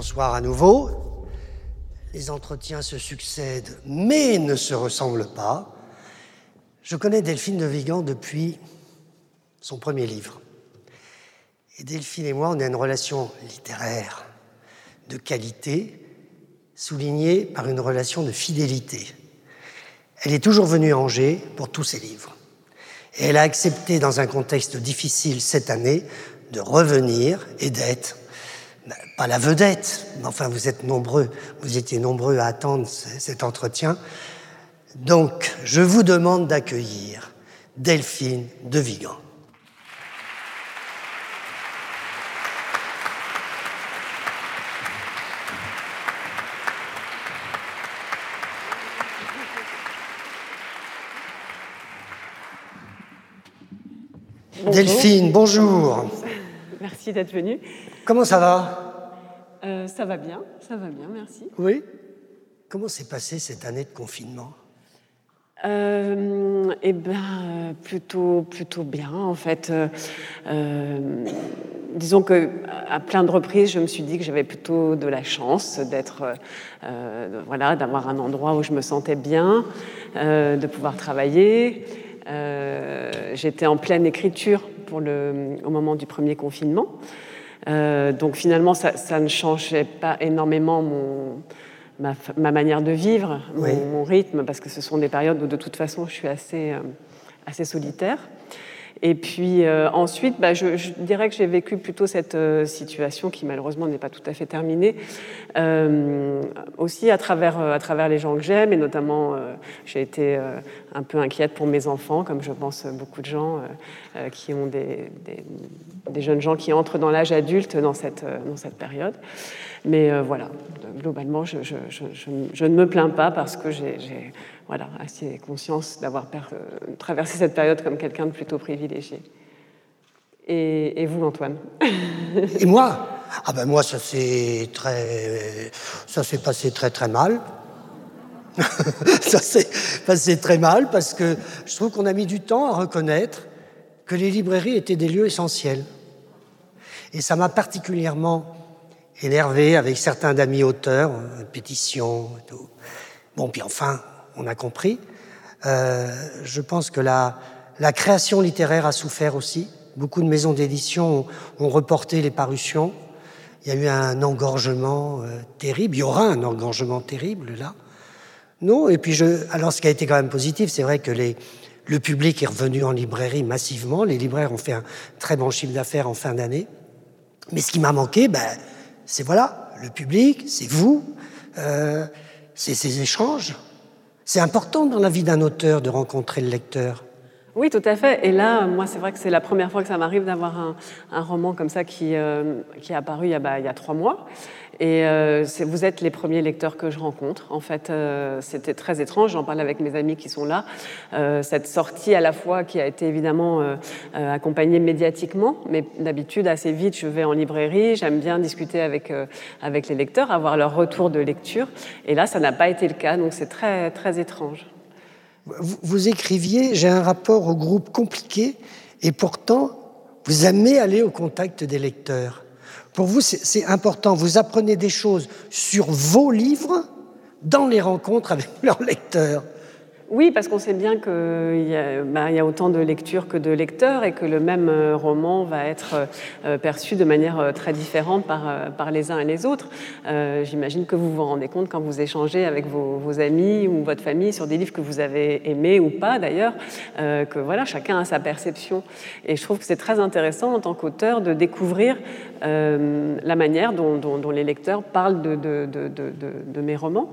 Bonsoir à nouveau. Les entretiens se succèdent, mais ne se ressemblent pas. Je connais Delphine de Vigan depuis son premier livre. Et Delphine et moi, on a une relation littéraire de qualité, soulignée par une relation de fidélité. Elle est toujours venue à Angers pour tous ses livres. Et elle a accepté, dans un contexte difficile cette année, de revenir et d'être, pas la vedette, mais enfin vous êtes nombreux, vous étiez nombreux à attendre cet entretien. Donc, je vous demande d'accueillir Delphine de Vigan. Delphine, bonjour. Merci d'être venue. Comment ça va? Euh, Ça va bien, ça va bien, merci. Oui Comment s'est passée cette année de confinement? Euh, eh bien, plutôt, plutôt bien, en fait. Euh, disons que à plein de reprises, je me suis dit que j'avais plutôt de la chance d'être, voilà, d'avoir un endroit où je me sentais bien, de pouvoir travailler. Euh, j'étais en pleine écriture pour le, au moment du premier confinement. Euh, donc finalement, ça, ne changeait pas énormément mon, ma, manière de vivre, mon, rythme, parce que ce sont des périodes où de toute façon je suis assez, euh, assez solitaire. Et puis euh, ensuite, bah, je, dirais que j'ai vécu plutôt cette euh, situation qui malheureusement n'est pas tout à fait terminée, euh, aussi à travers, les gens que j'aime, et notamment j'ai été un peu inquiète pour mes enfants, comme je pense beaucoup de gens qui ont des, jeunes gens qui entrent dans l'âge adulte dans cette, période. Mais voilà, globalement, je, ne me plains pas parce que j'ai voilà, assez conscience d'avoir euh, traversé cette période comme quelqu'un de plutôt privilégié. Et, vous, Antoine? Et moi? Ah ben moi, ça s'est très, ça s'est passé très très mal. ça s'est passé très mal parce que je trouve qu'on a mis du temps à reconnaître que les librairies étaient des lieux essentiels. Et ça m'a particulièrement énervé avec certains d'amis auteurs, pétitions et tout. Bon, puis enfin, on a compris. Euh, je pense que la, création littéraire a souffert aussi. Beaucoup de maisons d'édition ont, reporté les parutions. Il y a eu un engorgement euh, terrible. Il y aura un engorgement terrible là. Non, et puis je. Alors, ce qui a été quand même positif, c'est vrai que le public est revenu en librairie massivement. Les libraires ont fait un très bon chiffre d'affaires en fin d'année. Mais ce qui m'a manqué, ben, c'est voilà, le public, c'est vous, euh, c'est ces échanges. C'est important dans la vie d'un auteur de rencontrer le lecteur. Oui, tout à fait. Et là, moi, c'est vrai que c'est la première fois que ça m'arrive d'avoir un, roman comme ça qui, euh, qui est apparu il y, a, bah, trois mois. Et euh, vous êtes les premiers lecteurs que je rencontre. En fait, euh, c'était très étrange. J'en parle avec mes amis qui sont là. Euh, cette sortie à la fois qui a été évidemment accompagnée médiatiquement, mais d'habitude assez vite, je vais en librairie. J'aime bien discuter avec avec les lecteurs, avoir leur retour de lecture. Et là, ça n'a pas été le cas. Donc c'est très très étrange. Vous, écriviez, j'ai un rapport au groupe compliqué, et pourtant vous aimez aller au contact des lecteurs. Pour vous, c'est important. Vous apprenez des choses sur vos livres dans les rencontres avec leurs lecteurs. Oui, parce qu'on sait bien qu'il bah, y, a autant de lectures que de lecteurs et que le même euh, roman va être euh, perçu de manière euh, très différente par, les uns et les autres. J'imagine que vous vous rendez compte quand vous échangez avec vos, amis ou votre famille sur des livres que vous avez aimés ou pas d'ailleurs, que voilà, chacun a sa perception. Et je trouve que c'est très intéressant en tant qu'auteur de découvrir la manière dont, les lecteurs parlent de, de, de mes romans.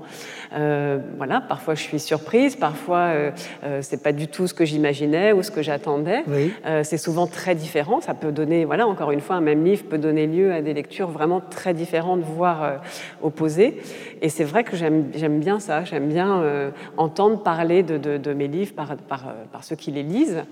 voilà, parfois je suis surprise, parfois euh, euh, c'est pas du tout ce que j'imaginais ou ce que j'attendais. Euh, c'est souvent très différent. Ça peut donner, voilà, encore une fois, un même livre peut donner lieu à des lectures vraiment très différentes, voire opposées. Et c'est vrai que j'aime bien ça. J'aime bien entendre parler de, mes livres par, par, par, ceux qui les lisent.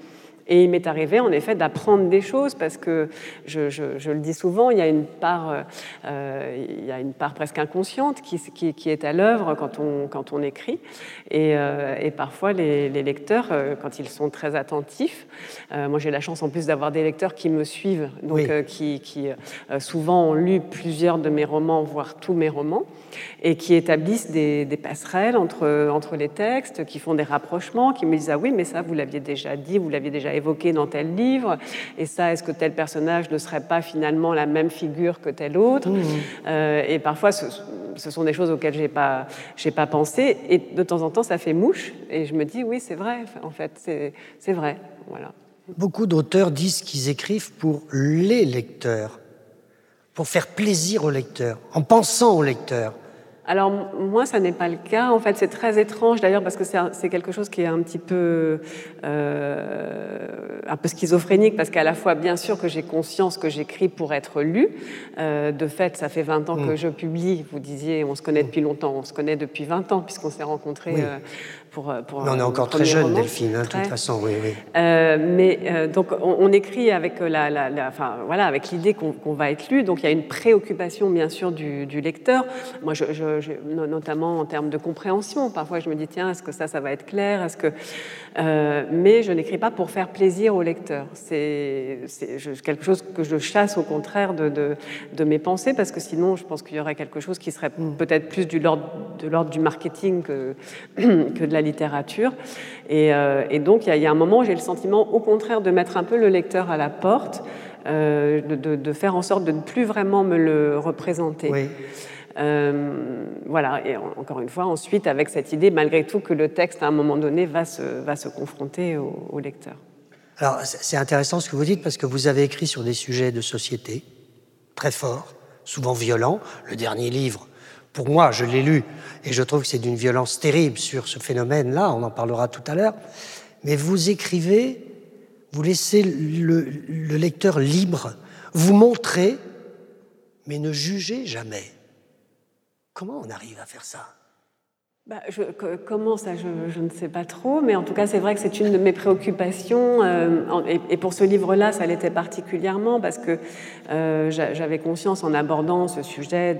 Et il m'est arrivé en effet d'apprendre des choses parce que je, je, le dis souvent, il y a une part, euh, il y a une part presque inconsciente qui, qui, qui est à l'œuvre quand on, quand on écrit. Et, euh, et parfois les, les lecteurs, euh, quand ils sont très attentifs, euh, moi j'ai la chance en plus d'avoir des lecteurs qui me suivent, donc qui, qui souvent ont lu plusieurs de mes romans, voire tous mes romans, et qui établissent des, des passerelles entre, entre les textes, qui font des rapprochements, qui me disent ah oui mais ça vous l'aviez déjà dit, vous l'aviez déjà évoqué dans tel livre, et ça, est-ce que tel personnage ne serait pas finalement la même figure que tel autre mmh. euh, Et parfois, ce, ce, sont des choses auxquelles j'ai pas, j'ai pas pensé, et de temps en temps, ça fait mouche, et je me dis, oui, c'est vrai, en fait, c'est vrai, voilà. Beaucoup d'auteurs disent qu'ils écrivent pour les lecteurs, pour faire plaisir aux lecteurs, en pensant aux lecteurs. Alors moi, ça n'est pas le cas. En fait, c'est très étrange d'ailleurs parce que c'est quelque chose qui est un petit peu euh, un peu schizophrénique parce qu'à la fois, bien sûr, que j'ai conscience que j'écris pour être lu. Euh, de fait, ça fait 20 ans que mm. je publie. Vous disiez, on se connaît depuis longtemps. On se connaît depuis 20 ans puisqu'on s'est rencontrés euh, on est encore très jeune, Delphine, hein, de toute façon, oui. oui. Euh, mais euh, donc, on, écrit avec la, enfin, voilà, avec l'idée qu'on va être lu. Donc, il y a une préoccupation, bien sûr, du, lecteur. Moi, je, notamment en termes de compréhension. Parfois, je me dis, tiens, est-ce que ça, ça va être clair? Est-ce que mais je n'écris pas pour faire plaisir au lecteur. C'est quelque chose que je chasse au contraire de, de, mes pensées, parce que sinon, je pense qu'il y aurait quelque chose qui serait mm. peut-être plus du de l'ordre du marketing que, que de la littérature. Et, euh, donc, il y, a un moment où j'ai le sentiment, au contraire, de mettre un peu le lecteur à la porte, euh, de, faire en sorte de ne plus vraiment me le représenter. Euh, voilà, et encore une fois, ensuite, avec cette idée, malgré tout, que le texte, à un moment donné, va se, va se confronter au, au lecteur. Alors, c'est intéressant ce que vous dites, parce que vous avez écrit sur des sujets de société très forts, souvent violents. Le dernier livre, pour moi, je l'ai lu, et je trouve que c'est d'une violence terrible sur ce phénomène-là, on en parlera tout à l'heure, mais vous écrivez, vous laissez le, lecteur libre, vous montrez, mais ne jugez jamais. Comment on arrive à faire ça? Bah, comment ça, je, ne sais pas trop, mais en tout cas, c'est vrai que c'est une de mes préoccupations. Euh, et, pour ce livre-là, ça l'était particulièrement parce que euh, j'avais conscience en abordant ce sujet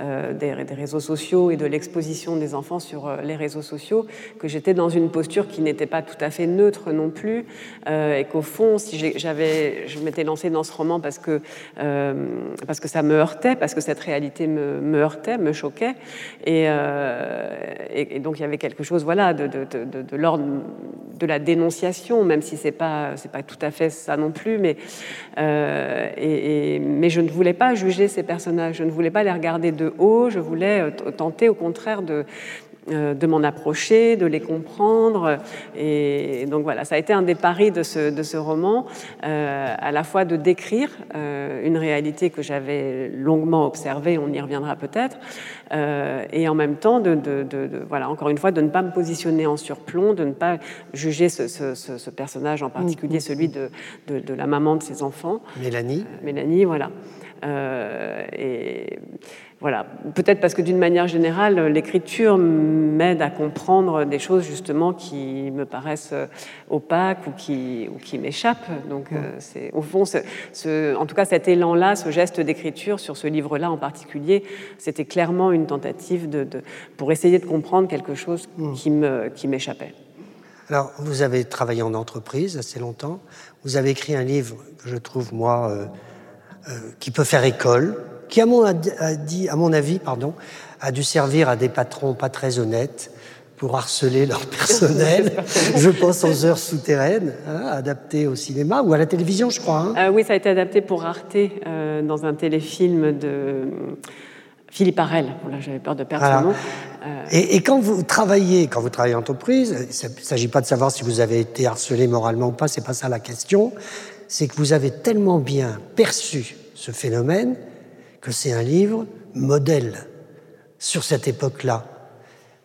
euh, des, réseaux sociaux et de l'exposition des enfants sur les réseaux sociaux que j'étais dans une posture qui n'était pas tout à fait neutre non plus, et qu'au fond, si j'avais, je m'étais lancée dans ce roman parce que parce que ça me heurtait, parce que cette réalité me, me heurtait, me choquait, et euh, et, donc il y avait quelque chose voilà, de, l'ordre de la dénonciation, même si ce n'est pas, pas tout à fait ça non plus. Mais, euh, et, mais je ne voulais pas juger ces personnages, je ne voulais pas les regarder de haut, je voulais euh, tenter au contraire de, de m'en approcher, de les comprendre. Et donc voilà, ça a été un des paris de ce, de ce roman, euh, à la fois de décrire euh, une réalité que j'avais longuement observée, on y reviendra peut-être, et en même temps, de, de, voilà, encore une fois, de ne pas me positionner en surplomb, de ne pas juger ce, ce, personnage en particulier, mm. celui de, de, la maman de ses enfants. Mélanie. Mélanie, voilà. et voilà, peut-être parce que d'une manière générale, l'écriture m'aide à comprendre des choses justement qui me paraissent opaques ou qui, ou qui m'échappent. Donc, euh, c'est au fond, ce, en tout cas, cet élan-là, ce geste d'écriture sur ce livre-là en particulier, c'était clairement une tentative de, pour essayer de comprendre quelque chose hmm. qui, m'échappait. Alors, vous avez travaillé en entreprise assez longtemps. Vous avez écrit un livre que je trouve, moi, euh, euh, qui peut faire école, qui, à mon, dit, à mon avis, pardon, a dû servir à des patrons pas très honnêtes pour harceler leur personnel. je pense aux heures souterraines, hein, adaptées au cinéma ou à la télévision, je crois. Hein. Euh, oui, ça a été adapté pour Arte euh, dans un téléfilm de Philippe Arel. Voilà, J'avais peur de perdre son nom. Euh, et, et, quand vous travaillez, quand vous travaillez en entreprise, il ne s'agit pas de savoir si vous avez été harcelé moralement ou pas, c'est pas ça la question. C'est que vous avez tellement bien perçu ce phénomène que c'est un livre modèle sur cette époque-là.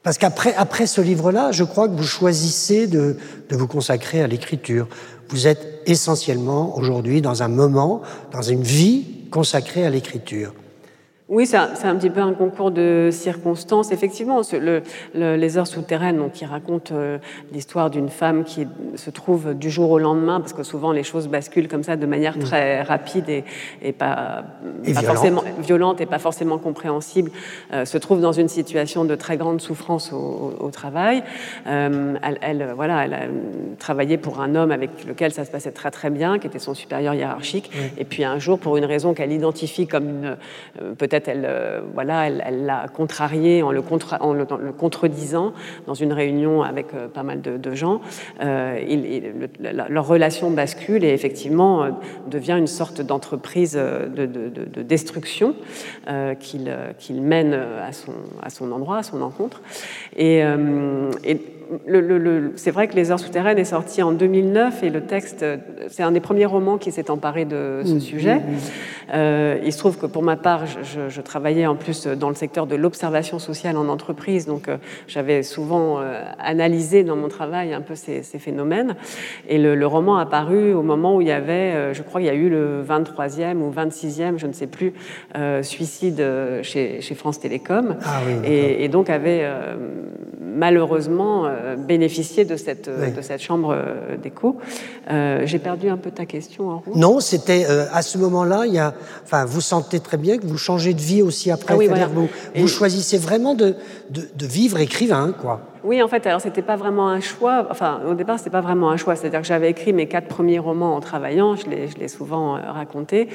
Parce qu'après après ce livre-là, je crois que vous choisissez de, de vous consacrer à l'écriture. Vous êtes essentiellement aujourd'hui dans un moment, dans une vie consacrée à l'écriture. Oui, c'est un, un, petit peu un concours de circonstances. Effectivement, le, les heures souterraines, donc, qui racontent euh, l'histoire d'une femme qui se trouve du jour au lendemain, parce que souvent les choses basculent comme ça de manière très rapide et, et pas, pas forcément violente et pas forcément compréhensible, euh, se trouve dans une situation de très grande souffrance au, au, travail. Euh, elle, elle, voilà, elle a travaillé pour un homme avec lequel ça se passait très très bien, qui était son supérieur hiérarchique. Et puis un jour, pour une raison qu'elle identifie comme une euh, elle, euh, voilà, elle l'a contrarié en le, contredisant dans une réunion avec euh, pas mal de, gens. Euh, leur relation bascule et effectivement devient une sorte d'entreprise de, de, destruction qu'il qu mène à son, endroit, à son encontre. Et, c'est vrai que Les Heures souterraines est sorti en 2009 et le texte, c'est un des premiers romans qui s'est emparé de ce mmh, sujet. Mmh. Euh, il se trouve que pour ma part, je, je, travaillais en plus dans le secteur de l'observation sociale en entreprise, donc euh, j'avais souvent euh, analysé dans mon travail un peu ces, ces phénomènes. Et le, le, roman a paru au moment où il y avait, je crois qu'il y a eu le 23e ou 26e, je ne sais plus, suicide chez, chez, France Télécom. Ah oui, et, et, donc avait malheureusement bénéficié de cette, oui. de cette chambre d'écho. J'ai perdu un peu ta question en route. Non, c'était à ce moment-là, il y a enfin, vous sentez très bien que vous changez de vie aussi après. Ah oui, voilà. Vous, vous choisissez vraiment de, de, de vivre écrivain, quoi. Oui, en fait, alors c'était pas vraiment un choix. Enfin, au départ, c'était pas vraiment un choix. C'est-à-dire que j'avais écrit mes quatre premiers romans en travaillant. Je l'ai, souvent euh, raconté.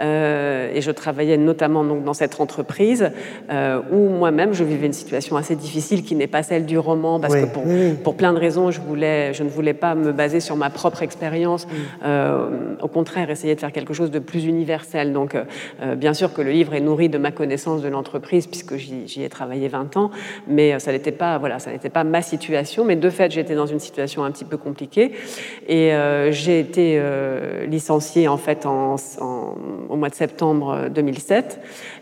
Euh, et je travaillais notamment donc dans cette entreprise euh, où moi-même je vivais une situation assez difficile qui n'est pas celle du roman parce oui, que pour, pour plein de raisons, je voulais, je ne voulais pas me baser sur ma propre expérience. Euh, au contraire, essayer de faire quelque chose de plus universel. Donc, bien sûr que le livre est nourri de ma connaissance de l'entreprise puisque j'y, j'y ai travaillé 20 ans, mais ça n'était pas, voilà, ça n'était pas ma situation, mais de fait, j'étais dans une situation un petit peu compliquée. Et euh, j'ai été euh, licenciée en fait en, au mois de septembre 2007,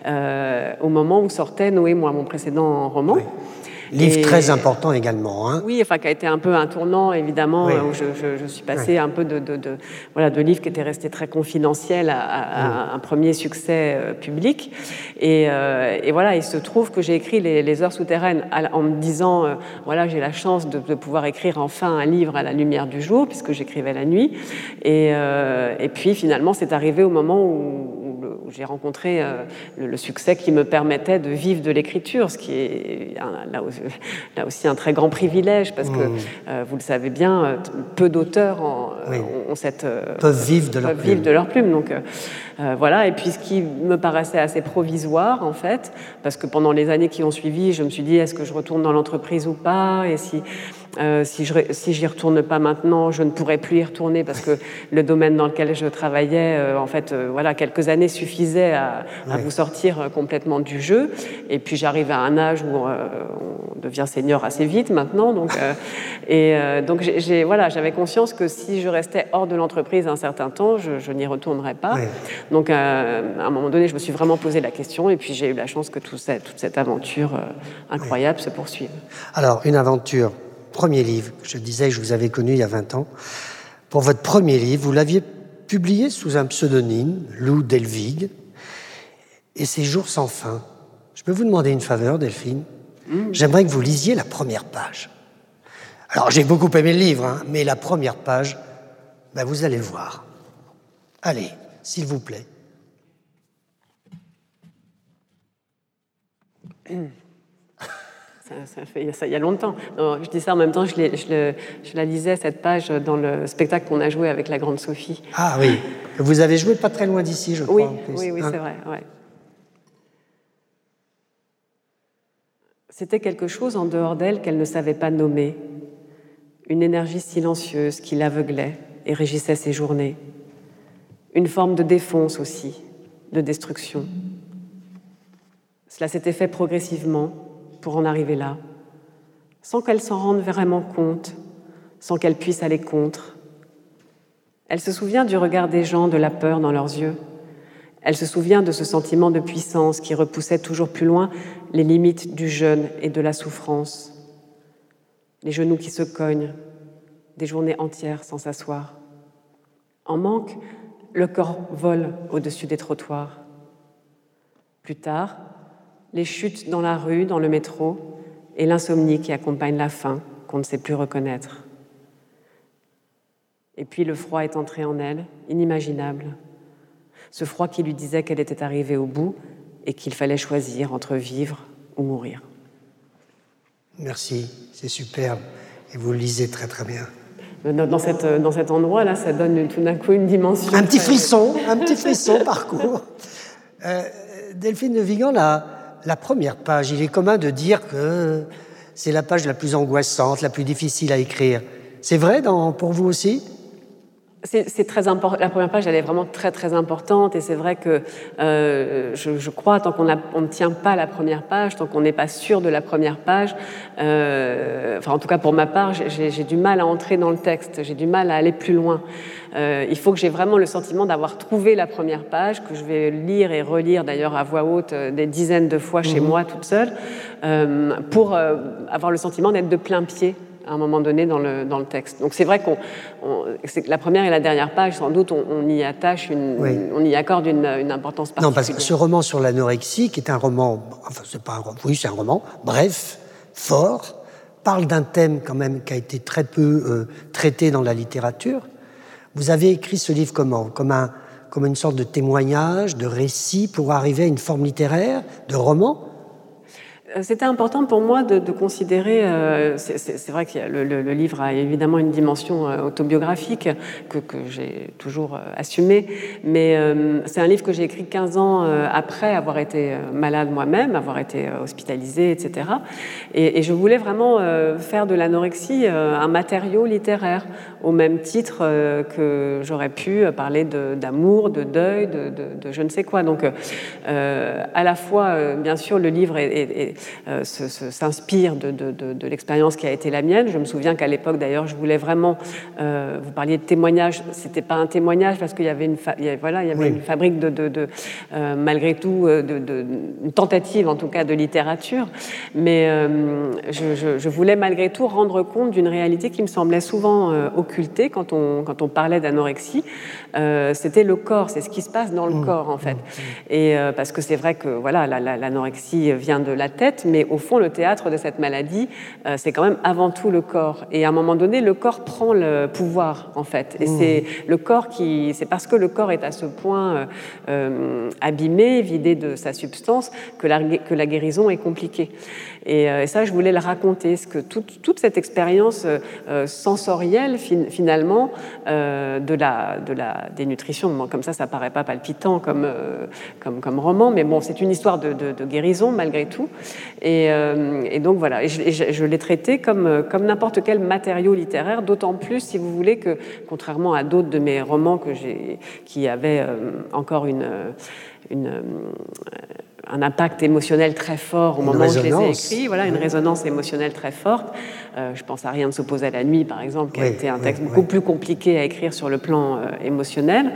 euh, au moment où sortait Noé, moi, mon précédent roman. Livre et, très important également. Hein. Oui, enfin, qui a été un peu un tournant, évidemment, oui. où je, je, je, suis passée oui. un peu de, de, de, voilà, de livres qui étaient restés très confidentiels à, à, oui. à un premier succès euh, public. Et, euh, et, voilà, il se trouve que j'ai écrit les, les, Heures souterraines en me disant, euh, voilà, j'ai la chance de, de, pouvoir écrire enfin un livre à la lumière du jour, puisque j'écrivais la nuit. Et, et puis, finalement, c'est arrivé au moment où, où j'ai rencontré euh, le, le, succès qui me permettait de vivre de l'écriture, ce qui est là, là, aussi un très grand privilège parce que, mmh. euh, vous le savez bien, euh, peu d'auteurs oui. ont cette, peuvent vivre de, peuvent leur, vivre plume. de leur plume. Donc, voilà. Et puis, ce qui me paraissait assez provisoire, en fait, parce que pendant les années qui ont suivi, je me suis dit, est-ce que je retourne dans l'entreprise ou pas? Et si euh, si je si j'y retourne pas maintenant, je ne pourrais plus y retourner parce que le domaine dans lequel je travaillais, euh, en fait, euh, voilà, quelques années suffisaient à, vous sortir complètement du jeu. Et puis j'arrive à un âge où on devient senior assez vite maintenant, donc et donc j'ai voilà, j'avais conscience que si je restais hors de l'entreprise un certain temps, je, je n'y retournerais pas. Donc à un moment donné, je me suis vraiment posé la question et puis j'ai eu la chance que tout cette, toute cette aventure incroyable se poursuive. Alors une aventure premier livre. Je disais que je vous avais connu il y a 20 ans. Pour votre premier livre, vous l'aviez publié sous un pseudonyme, Lou Delvig, et ses jours sans fin. Je peux vous demander une faveur, Delphine? Mmh. J'aimerais que vous lisiez la première page. Alors, j'ai beaucoup aimé le livre, hein, mais la première page, ben, vous allez le voir. Allez, s'il vous plaît. Mmh. Ça, fait, ça, il y a longtemps. Non, je dis ça en même temps, je, je, je, la lisais, cette page, dans le spectacle qu'on a joué avec la grande Sophie. Ah oui, vous avez joué pas très loin d'ici, je crois. Oui, oui, oui, hein c'est vrai. Ouais. C'était quelque chose en dehors d'elle qu'elle ne savait pas nommer. Une énergie silencieuse qui l'aveuglait et régissait ses journées. Une forme de défonce aussi, de destruction. Cela s'était fait progressivement, pour en arriver là, sans qu'elle s'en rende vraiment compte, sans qu'elle puisse aller contre. Elle se souvient du regard des gens, de la peur dans leurs yeux. Elle se souvient de ce sentiment de puissance qui repoussait toujours plus loin les limites du jeûne et de la souffrance. Les genoux qui se cognent, des journées entières sans s'asseoir. En manque, le corps vole au-dessus des trottoirs. Plus tard, les chutes dans la rue, dans le métro, et l'insomnie qui accompagne la faim qu'on ne sait plus reconnaître. Et puis le froid est entré en elle, inimaginable. Ce froid qui lui disait qu'elle était arrivée au bout et qu'il fallait choisir entre vivre ou mourir. Merci, c'est superbe. Et vous le lisez très très bien. Dans, cette, dans cet endroit-là, ça donne tout d'un coup une dimension. Un petit frisson, un petit frisson parcours. Euh, Delphine de Vigan, la, la première page, il est commun de dire que c'est la page la plus angoissante, la plus difficile à écrire. C'est vrai pour vous aussi? C'est très important. La première page, elle est vraiment très très importante, et c'est vrai que euh, je, crois tant qu'on on ne tient pas la première page, tant qu'on n'est pas sûr de la première page, euh, enfin en tout cas pour ma part, j'ai du mal à entrer dans le texte, j'ai du mal à aller plus loin. Euh, il faut que j'ai vraiment le sentiment d'avoir trouvé la première page, que je vais lire et relire d'ailleurs à voix haute euh, des dizaines de fois chez mmh. moi toute seule, euh, pour avoir le sentiment d'être de plein pied à un moment donné dans le, dans le texte. Donc c'est vrai qu'on, la première et la dernière page, sans doute, on, y attache, une, on y accorde une, une, importance particulière. Non, parce que ce roman sur l'anorexie, qui est un roman, enfin c'est pas un roman, oui c'est un roman, bref, fort, parle d'un thème quand même qui a été très peu euh, traité dans la littérature. Vous avez écrit ce livre comment? Comme comme une sorte de témoignage, de récit pour arriver à une forme littéraire, de roman? C'était important pour moi de, considérer, euh, c'est vrai que le, livre a évidemment une dimension euh, autobiographique que, j'ai toujours euh, assumée, mais euh, c'est un livre que j'ai écrit 15 ans après avoir été malade moi-même, avoir été hospitalisée, etc. Et, je voulais vraiment faire de l'anorexie un matériau littéraire, au même titre que j'aurais pu parler d'amour, de, de, deuil, de, je ne sais quoi. Donc, à la fois, bien sûr, le livre est, euh, s'inspire de, de, de, de l'expérience qui a été la mienne. Je me souviens qu'à l'époque, d'ailleurs, je voulais vraiment. Euh, vous parliez de témoignage. C'était pas un témoignage parce qu'il y avait une, il y avait, voilà, il y avait oui. une fabrique de, de euh, malgré tout, euh, de, une tentative en tout cas de littérature. Mais euh, je, je, je, voulais malgré tout rendre compte d'une réalité qui me semblait souvent euh, occultée quand on, quand on parlait d'anorexie. C'était le corps, c'est ce qui se passe dans le mmh. corps en fait. Mmh. Et parce que c'est vrai que voilà, l'anorexie la, la, vient de la tête mais au fond, le théâtre de cette maladie, euh, c'est quand même avant tout le corps. Et à un moment donné, le corps prend le pouvoir, en fait. Et mmh. c'est le corps qui, c'est parce que le corps est à ce point euh, euh, abîmé, vidé de sa substance, que la, que la guérison est compliquée. Et, euh, et, ça, je voulais le raconter, ce que toute, cette expérience euh, sensorielle, fin, finalement, euh, de, la, de la dénutrition, bon, comme ça, ça paraît pas palpitant comme, euh, comme, comme roman, mais bon, c'est une histoire de, guérison malgré tout. Et, euh, donc voilà, et je, l'ai traité comme, comme n'importe quel matériau littéraire, d'autant plus, si vous voulez, que contrairement à d'autres de mes romans que qui avaient euh, encore une un impact émotionnel très fort au une moment où je les ai écrits, voilà, une résonance émotionnelle très forte. Euh, je pense à Rien ne s'oppose à la nuit, par exemple, qui oui, a été un texte oui, beaucoup oui. plus compliqué à écrire sur le plan euh, émotionnel.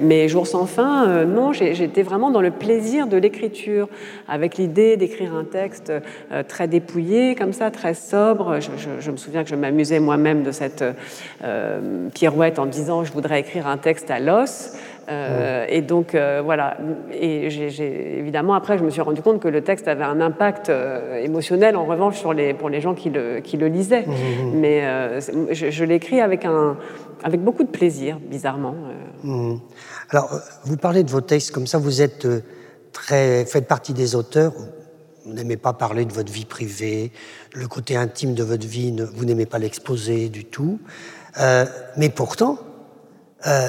Mais Jour sans fin, euh, non, j'étais vraiment dans le plaisir de l'écriture, avec l'idée d'écrire un texte euh, très dépouillé, comme ça, très sobre. Je, je, je me souviens que je m'amusais moi-même de cette pirouette en disant je voudrais écrire un texte à l'os. Euh, et donc euh, voilà. Et évidemment après, je me suis rendu compte que le texte avait un impact euh, émotionnel en revanche sur les pour les gens qui le qui le lisaient. Mmh, mmh. Mais euh, je, je l'écris avec un avec beaucoup de plaisir, bizarrement. Mmh. Alors, vous parlez de vos textes comme ça, vous êtes très faites partie des auteurs. Vous n'aimez pas parler de votre vie privée, le côté intime de votre vie, vous n'aimez pas l'exposer du tout. Mais pourtant, euh,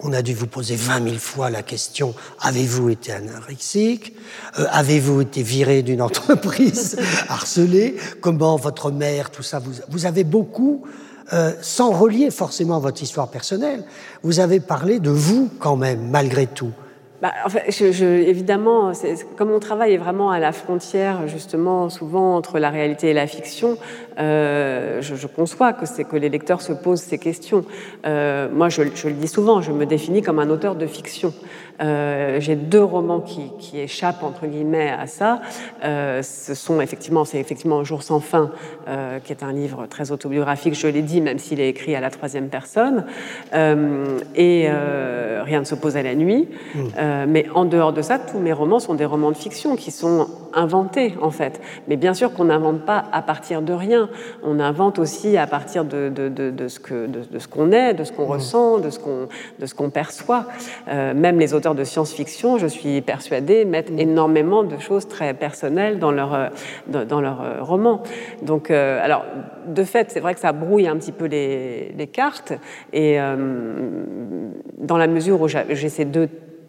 on a dû vous poser 20 000 fois la question avez-vous été anorexique? Euh, Avez-vous été viré d'une entreprise harcelée? Comment votre mère, tout ça vous, vous avez beaucoup, euh, sans relier forcément votre histoire personnelle, vous avez parlé de vous quand même, malgré tout. Bah, en fait, je, je, évidemment, comme mon travail est vraiment à la frontière, justement, souvent entre la réalité et la fiction, euh, je, je, conçois que c'est que les lecteurs se posent ces questions. Euh, moi, je, le dis souvent, je me définis comme un auteur de fiction. Euh, J'ai deux romans qui, qui, échappent entre guillemets à ça. Ce sont effectivement, c'est effectivement Un jour sans fin, qui est un livre très autobiographique. Je l'ai dit, même s'il est écrit à la troisième personne. Et Rien ne s'oppose à la nuit. Mmh Euh, mais en dehors de ça, tous mes romans sont des romans de fiction qui sont inventés en fait. Mais bien sûr qu'on n'invente pas à partir de rien. On invente aussi à partir de, de, de, de ce que de, ce qu'on est, de ce qu'on mmh. ressent, de ce qu'on de ce qu'on perçoit. Euh, même les auteurs de science-fiction, je suis persuadée, mettent mmh. énormément de choses très personnelles dans leur euh, dans leur roman. Donc, alors de fait, c'est vrai que ça brouille un petit peu les, les cartes et dans la mesure où j'ai ces deux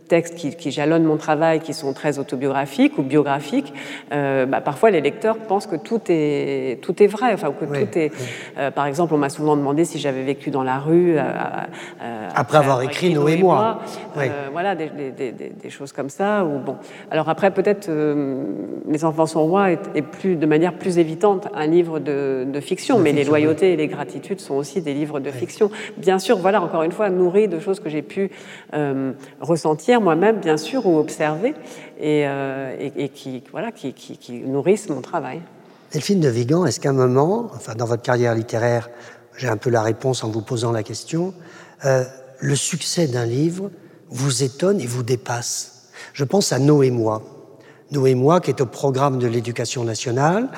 textes qui, jalonnent mon travail, qui sont très autobiographiques ou biographiques, euh, bah, parfois les lecteurs pensent que tout est, tout est vrai, enfin, que tout est... Euh, par exemple, on m'a souvent demandé si j'avais vécu dans la rue. Euh, après, avoir écrit Noé et moi. voilà, des, des, des, choses comme ça. Ou, bon. Alors après, peut-être Les enfants sont rois est, plus, de manière plus évidente un livre de, de fiction, mais Les loyautés et les gratitudes sont aussi des livres de fiction. Bien sûr, voilà, encore une fois, nourris de choses que j'ai pu ressentir moi-même, bien sûr, ou observer, et, euh, qui, voilà, qui, nourrissent mon travail. Delphine de Vigan, est-ce qu'à un moment, enfin dans votre carrière littéraire, j'ai un peu la réponse en vous posant la question, euh, le succès d'un livre vous étonne et vous dépasse? Je pense à Noé et moi. Noé et moi, qui est au programme de l'éducation nationale,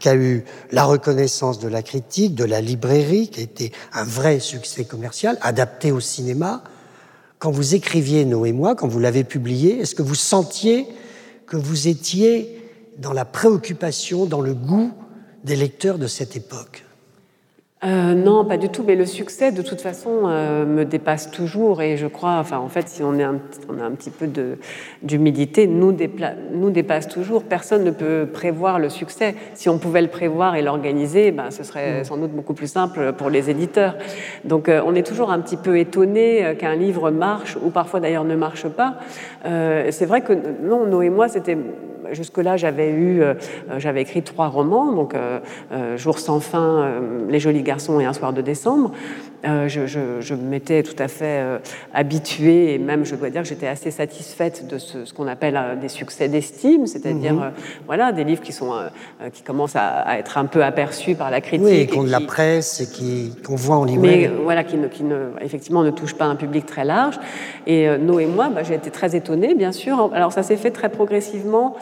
qui a eu la reconnaissance de la critique, de la librairie, qui a été un vrai succès commercial, adapté au cinéma. Quand vous écriviez Noé et moi, quand vous l'avez publié, est-ce que vous sentiez que vous étiez dans la préoccupation, dans le goût des lecteurs de cette époque? Euh, non, pas du tout. Mais le succès, de toute façon, euh, me dépasse toujours. Et je crois, enfin, en fait, si on, est un, on a un petit peu d'humilité, nous, nous dépasse toujours. Personne ne peut prévoir le succès. Si on pouvait le prévoir et l'organiser, ben, ce serait mm. sans doute beaucoup plus simple pour les éditeurs. Donc, euh, on est toujours un petit peu étonné qu'un livre marche, ou parfois d'ailleurs ne marche pas. C'est vrai que non, Noé et moi, c'était jusque-là, j'avais eu, euh, j'avais écrit trois romans, donc euh, euh, Jour sans fin, Les jolis garçons et Un soir de décembre. Euh, je, je, je m'étais tout à fait euh, habituée et même je dois dire que j'étais assez satisfaite de ce, ce qu'on appelle euh, des succès d'estime, c'est-à-dire mhm. voilà des livres qui sont qui commencent à, être un peu aperçus par la critique, oui, qu'on de la presse et qui qu'on voit en librairie, mais voilà qui ne, qui ne effectivement ne touche pas un public très large. Et Noé et moi, bah, j'ai été très étonnée, bien sûr. Alors ça s'est fait très progressivement.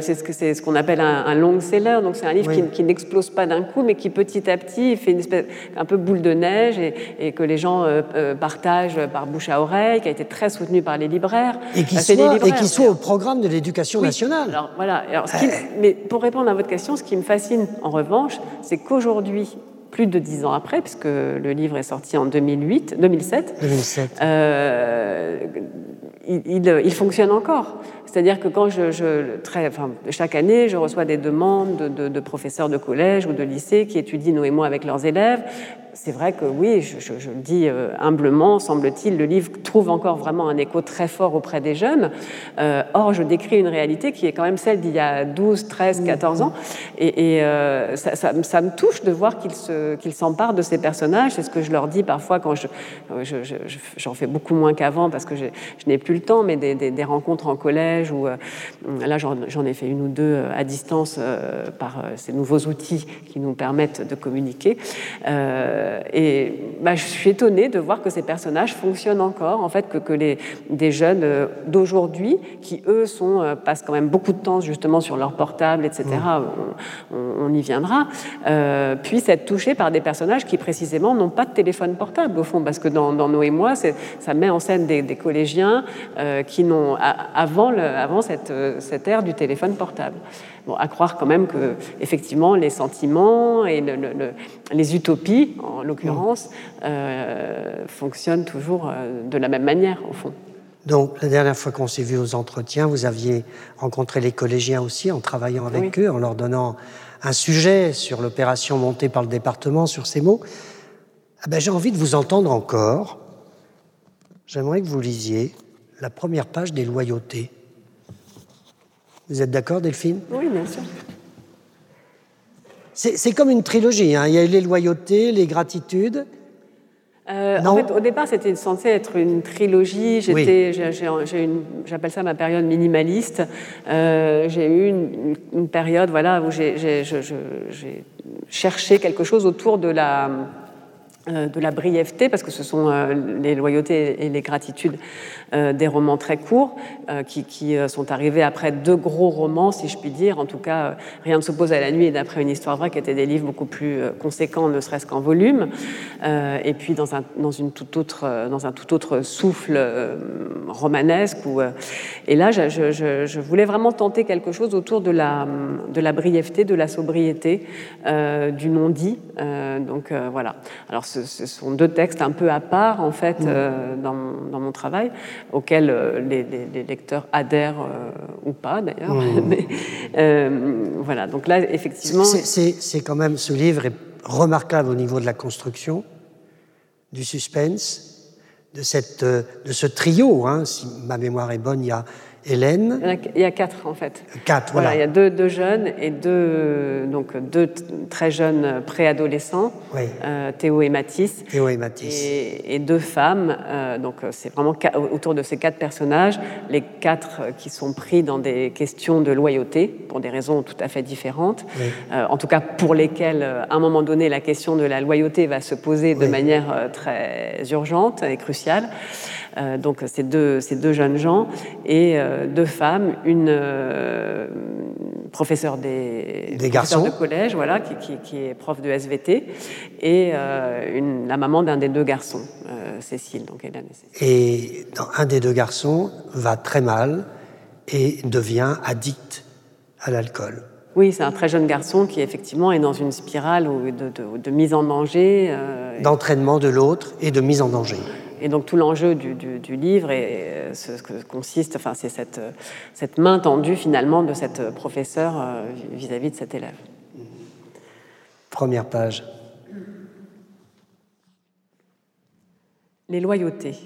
c'est ce que c'est ce qu'on appelle un, long seller, donc c'est un livre qui, qui n'explose pas d'un coup, mais qui petit à petit fait une espèce un peu boule de neige et, et que les gens euh, euh, partagent par bouche à oreille, qui a été très soutenu par les libraires. Et qui, soit, et qui soit au programme de l'éducation nationale. Alors, voilà. Alors, ce qui, mais pour répondre à votre question, ce qui me fascine en revanche, c'est qu'aujourd'hui, plus de dix ans après, puisque le livre est sorti en 2008, 2007, 2007. Euh, il, il, fonctionne encore. C'est-à-dire que quand je, je très, enfin, chaque année, je reçois des demandes de, de, de, professeurs de collège ou de lycée qui étudient Noé et moi avec leurs élèves c'est vrai que oui, je, le dis euh, humblement, semble-t-il, le livre trouve encore vraiment un écho très fort auprès des jeunes. Euh, or, je décris une réalité qui est quand même celle d'il y a 12, 13, 14 ans. Et, euh, ça, me touche de voir qu'ils s'emparent de ces personnages. C'est ce que je leur dis parfois quand je, j'en fais beaucoup moins qu'avant parce que je, n'ai plus le temps, mais des, rencontres en collège ou là, j'en ai fait une ou deux à distance par ces nouveaux outils qui nous permettent de communiquer. Euh, et bah, je suis étonnée de voir que ces personnages fonctionnent encore, en fait, que, que les, des jeunes euh, d'aujourd'hui, qui eux sont, euh, passent quand même beaucoup de temps justement sur leur portable, etc., mmh. on, y viendra, puissent être touchés par des personnages qui précisément n'ont pas de téléphone portable, au fond, parce que dans, dans Nous et moi, ça met en scène des, des collégiens qui n'ont, avant, le, avant cette, cette ère du téléphone portable. Bon, à croire quand même que, effectivement, les sentiments et les utopies, en l'occurrence, euh, fonctionnent toujours euh, de la même manière, au fond. Donc, la dernière fois qu'on s'est vu aux entretiens, vous aviez rencontré les collégiens aussi en travaillant avec eux, en leur donnant un sujet sur l'opération montée par le département sur ces mots. Ah ben, J'ai envie de vous entendre encore. J'aimerais que vous lisiez la première page des loyautés. Vous êtes d'accord, Delphine? Oui, bien sûr. C'est comme une trilogie. Hein. Il y a les loyautés, les gratitudes. Euh, en fait, au départ, c'était censé être une trilogie. J'étais, j'appelle ça ma période minimaliste. Euh, j'ai eu une, période, voilà, où j'ai cherché quelque chose autour de la de la brièveté, parce que ce sont euh, les loyautés et les gratitudes euh, des romans très courts, qui, sont arrivés après deux gros romans, si je puis dire. En tout cas, Rien ne s'oppose à la nuit d'après une histoire vraie, qui étaient des livres beaucoup plus conséquents, ne serait-ce qu'en volume. et puis dans un, dans, une tout autre, dans un tout autre souffle romanesque. Et là, je, je, je, voulais vraiment tenter quelque chose autour de la, de la brièveté, de la sobriété, du non-dit. donc voilà. Alors, ce, sont deux textes un peu à part, en fait, euh, dans, mon travail, auxquels euh, les, lecteurs adhèrent euh, ou pas, d'ailleurs. Mais voilà, donc là, effectivement. C'est quand même, ce livre est remarquable au niveau de la construction, du suspense, de, cette, de ce trio. Hein, si ma mémoire est bonne, il y a Hélène. Il y a quatre en fait. Quatre, voilà. il y a deux, deux, jeunes et deux, donc deux très jeunes préadolescents, euh, Théo et Mathis. Théo et Mathis. Et, deux femmes. Euh, donc c'est vraiment autour de ces quatre personnages, les quatre qui sont pris dans des questions de loyauté pour des raisons tout à fait différentes. Euh, en tout cas pour lesquelles, à un moment donné, la question de la loyauté va se poser de manière très urgente et cruciale. Euh, donc ces deux, ces deux jeunes gens et euh, deux femmes, une euh, professeure des, des garçons de collège, voilà, qui, qui, est prof de SVT, et une, la maman d'un des deux garçons, Cécile, donc Hélène et Cécile. Et dans, un des deux garçons va très mal et devient addict à l'alcool. Oui, c'est un très jeune garçon qui effectivement est dans une spirale de, de, de mise en danger. D'entraînement de l'autre et de mise en danger. Et donc tout l'enjeu du, livre et ce que consiste, enfin, c'est cette, cette, main tendue finalement de cette professeure euh, vis-à-vis de cet élève. Première page. Les loyautés.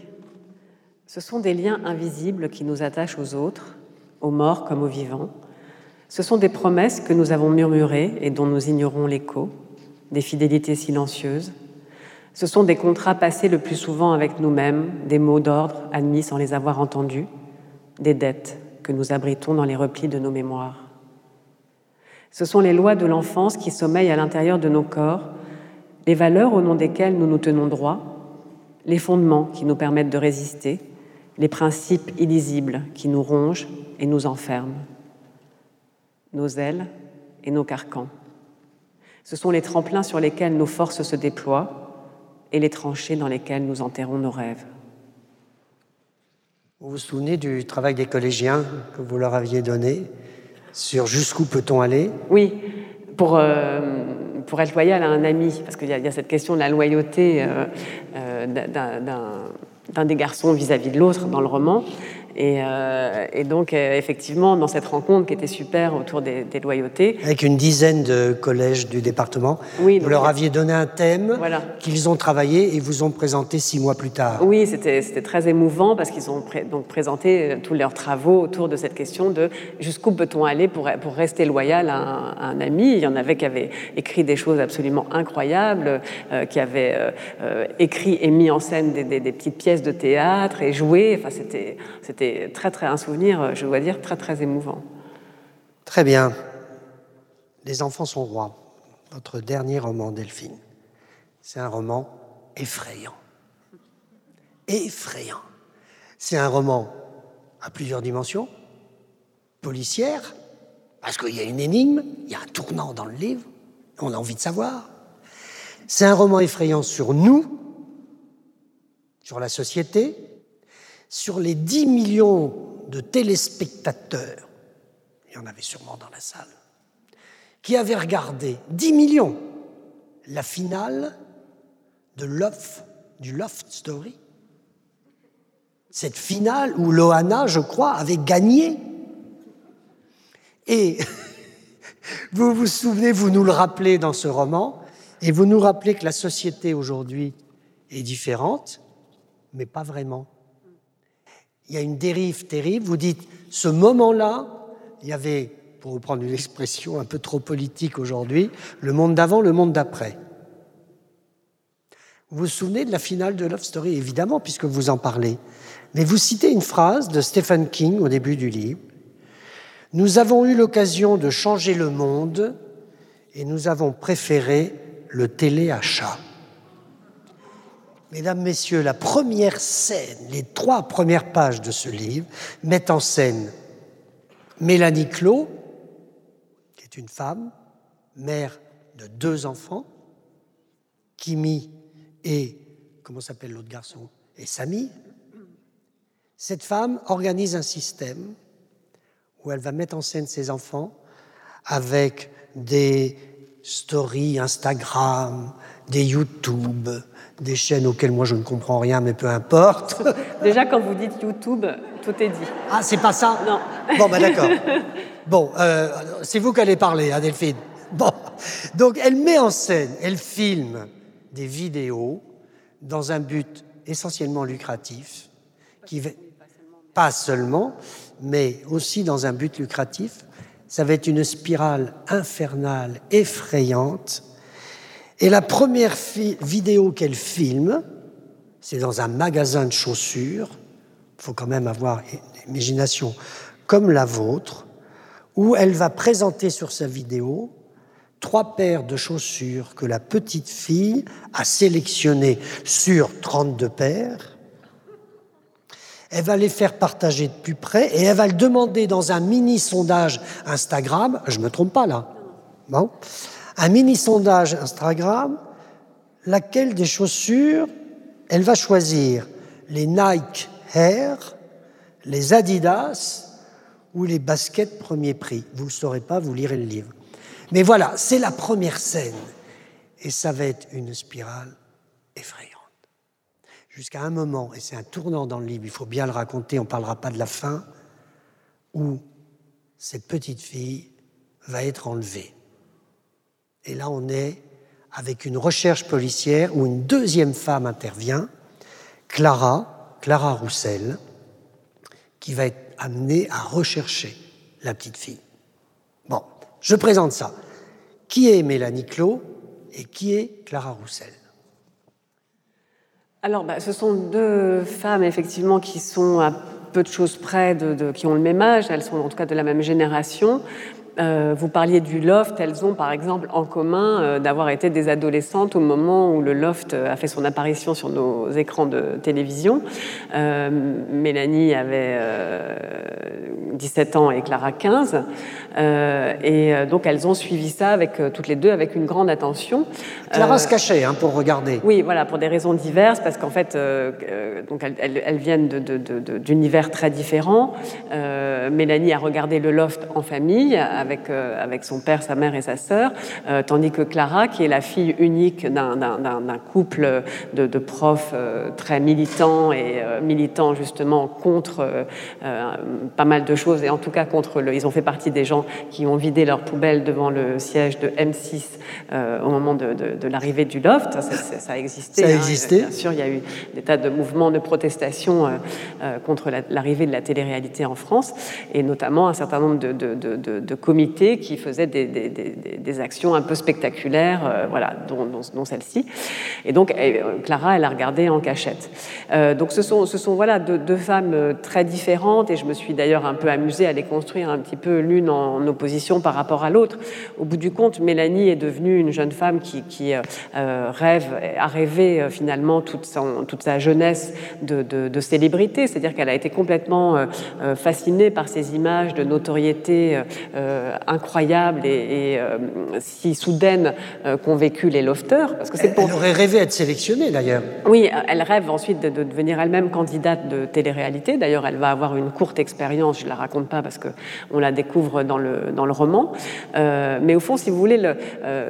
Ce sont des liens invisibles qui nous attachent aux autres, aux morts comme aux vivants. Ce sont des promesses que nous avons murmurées et dont nous ignorons l'écho, des fidélités silencieuses, ce sont des contrats passés le plus souvent avec nous-mêmes, des mots d'ordre admis sans les avoir entendus, des dettes que nous abritons dans les replis de nos mémoires. Ce sont les lois de l'enfance qui sommeillent à l'intérieur de nos corps, les valeurs au nom desquelles nous nous tenons droit, les fondements qui nous permettent de résister, les principes illisibles qui nous rongent et nous enferment, nos ailes et nos carcans. Ce sont les tremplins sur lesquels nos forces se déploient, et les tranchées dans lesquelles nous enterrons nos rêves. Vous vous souvenez du travail des collégiens que vous leur aviez donné sur jusqu'où peut-on aller? Oui, pour, euh, pour être loyal à un ami, parce qu'il y, a cette question de la loyauté euh, euh, d'un des garçons vis-à-vis de l'autre dans le roman. Euh, et, donc, euh, effectivement, dans cette rencontre qui était super autour des, loyautés. Avec une dizaine de collèges du département, oui, vous leur aviez donné un thème qu'ils ont travaillé et vous ont présenté six mois plus tard. Oui, c'était très émouvant parce qu'ils ont donc présenté euh, tous leurs travaux autour de cette question de jusqu'où peut-on aller pour, pour rester loyal à un, ami. Il y en avait qui avaient écrit des choses absolument incroyables, qui avaient écrit et mis en scène des, des, petites pièces de théâtre et joué. Enfin, c'était c'était très, très un souvenir, je dois dire, très, très émouvant. Très bien. Les enfants sont rois. Votre dernier roman, Delphine, c'est un roman effrayant. Effrayant. C'est un roman à plusieurs dimensions, policière, parce qu'il y a une énigme, il y a un tournant dans le livre, on a envie de savoir. C'est un roman effrayant sur nous, sur la société, sur les 10 millions de téléspectateurs, il y en avait sûrement dans la salle, qui avaient regardé 10 millions la finale de Love, du Loft Story. Cette finale où Loana, je crois, avait gagné. Et vous vous souvenez, vous nous le rappelez dans ce roman, et vous nous rappelez que la société aujourd'hui est différente, mais pas vraiment il y a une dérive terrible. Vous dites, ce moment-là, il y avait, pour reprendre une expression un peu trop politique aujourd'hui, le monde d'avant, le monde d'après. Vous vous souvenez de la finale de Love Story, évidemment, puisque vous en parlez. Mais vous citez une phrase de Stephen King au début du livre. Nous avons eu l'occasion de changer le monde et nous avons préféré le téléachat. Mesdames, Messieurs, la première scène, les trois premières pages de ce livre mettent en scène Mélanie Clot, qui est une femme, mère de deux enfants, Kimi et, comment s'appelle l'autre garçon Et Samy. Cette femme organise un système où elle va mettre en scène ses enfants avec des stories Instagram, des YouTube, des chaînes auxquelles moi je ne comprends rien, mais peu importe. Déjà, quand vous dites YouTube, tout est dit. Ah, c'est pas ça Non. Bon, ben d'accord. Bon, euh, c'est vous qui allez parler, hein, Delphine. Bon, donc elle met en scène, elle filme des vidéos dans un but essentiellement lucratif, qui va, pas seulement, mais aussi dans un but lucratif. Ça va être une spirale infernale, effrayante. Et la première vidéo qu'elle filme, c'est dans un magasin de chaussures. Il faut quand même avoir une imagination comme la vôtre, où elle va présenter sur sa vidéo trois paires de chaussures que la petite fille a sélectionnées sur 32 paires. Elle va les faire partager de plus près et elle va le demander dans un mini sondage Instagram. Je me trompe pas là. Bon. Un mini sondage Instagram. Laquelle des chaussures elle va choisir? Les Nike Air, les Adidas ou les baskets premier prix? Vous ne saurez pas, vous lirez le livre. Mais voilà, c'est la première scène. Et ça va être une spirale effrayante. Jusqu'à un moment, et c'est un tournant dans le livre, il faut bien le raconter, on ne parlera pas de la fin, où cette petite fille va être enlevée. Et là, on est avec une recherche policière où une deuxième femme intervient, Clara, Clara Roussel, qui va être amenée à rechercher la petite fille. Bon, je présente ça. Qui est Mélanie Clot et qui est Clara Roussel? Alors, bah, ce sont deux femmes, effectivement, qui sont à peu de choses près, qui ont le même âge, elles sont en tout cas de la même génération. Euh, vous parliez du loft, elles ont par exemple en commun euh, d'avoir été des adolescentes au moment où le loft a fait son apparition sur nos écrans de télévision. Euh, Mélanie avait 17 ans et Clara 15. Et donc elles ont suivi ça avec toutes les deux avec une grande attention. Clara se cachait hein, pour regarder. Oui, voilà, pour des raisons diverses, parce qu'en fait, donc elles, elles, viennent d'univers très différents. Mélanie a regardé le loft en famille avec, euh, avec son père, sa mère et sa sœur, euh, tandis que Clara, qui est la fille unique d'un couple de, de profs euh, très militants et militants justement contre pas mal de choses, et en tout cas contre le... Ils ont fait partie des gens qui ont vidé leurs poubelles devant le siège de M6 au moment de, de, l'arrivée du loft. Ça, ça, a existé. Ça a hein. existé. Bien sûr, il y a eu des tas de mouvements de protestation contre l'arrivée de la télé-réalité en France, et notamment un certain nombre de, de, de, de comité qui faisait des, des, des, actions un peu spectaculaires, euh, voilà, dont, dont, celle-ci. Et donc, euh, Clara, elle a regardé en cachette. Euh, donc, ce sont, ce sont voilà, deux, deux, femmes très différentes, et je me suis d'ailleurs un peu amusée à les construire un petit peu l'une en opposition par rapport à l'autre. Au bout du compte, Mélanie est devenue une jeune femme qui, qui rêve, a rêvé finalement toute, son, toute sa jeunesse de, de, de célébrité, c'est-à-dire qu'elle a été complètement fascinée par ces images de notoriété euh, incroyable et, euh, si soudaine euh, qu'ont vécu les lofters. Parce que c'est pour... Elle aurait rêvé être sélectionnée d'ailleurs. Oui, elle rêve ensuite de, devenir elle-même candidate de télé-réalité. D'ailleurs, elle va avoir une courte expérience, je ne la raconte pas parce qu'on la découvre dans le, dans le roman. mais au fond, si vous voulez, le,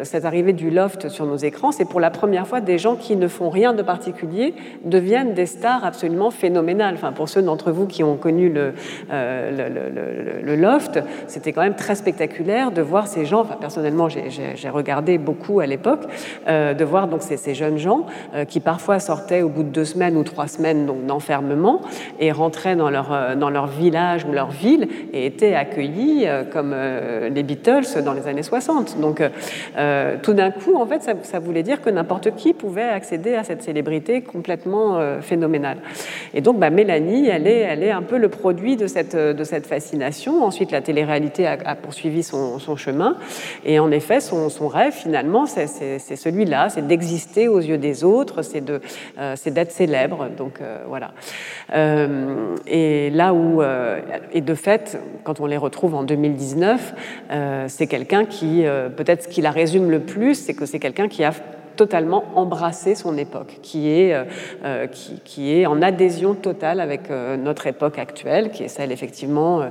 cette arrivée du loft sur nos écrans, c'est pour la première fois des gens qui ne font rien de particulier deviennent des stars absolument phénoménales. Enfin, pour ceux d'entre vous qui ont connu le, le loft, c'était quand même très spectaculaire de voir ces gens, enfin personnellement j'ai regardé beaucoup à l'époque, euh, de voir donc ces, ces jeunes gens euh, qui parfois sortaient au bout de deux semaines ou trois semaines d'enfermement et rentraient dans leur, euh, dans leur village ou leur ville et étaient accueillis comme les Beatles dans les années 60. Donc tout d'un coup, en fait, ça, voulait dire que n'importe qui pouvait accéder à cette célébrité complètement phénoménale. Et donc bah, Mélanie, elle est, elle est un peu le produit de cette, de cette fascination. Ensuite, la télé-réalité a, poursuivi son, chemin. Et en effet, son, rêve, finalement, c'est celui-là, c'est d'exister aux yeux des autres, c'est d'être célèbre. Donc voilà. et là où, et de fait, quand on les retrouve en 2019, c'est quelqu'un qui, peut-être ce qui la résume le plus, c'est que c'est quelqu'un qui a totalement embrasser son époque, qui est, euh, euh, qui, est en adhésion totale avec euh, notre époque actuelle, qui est celle effectivement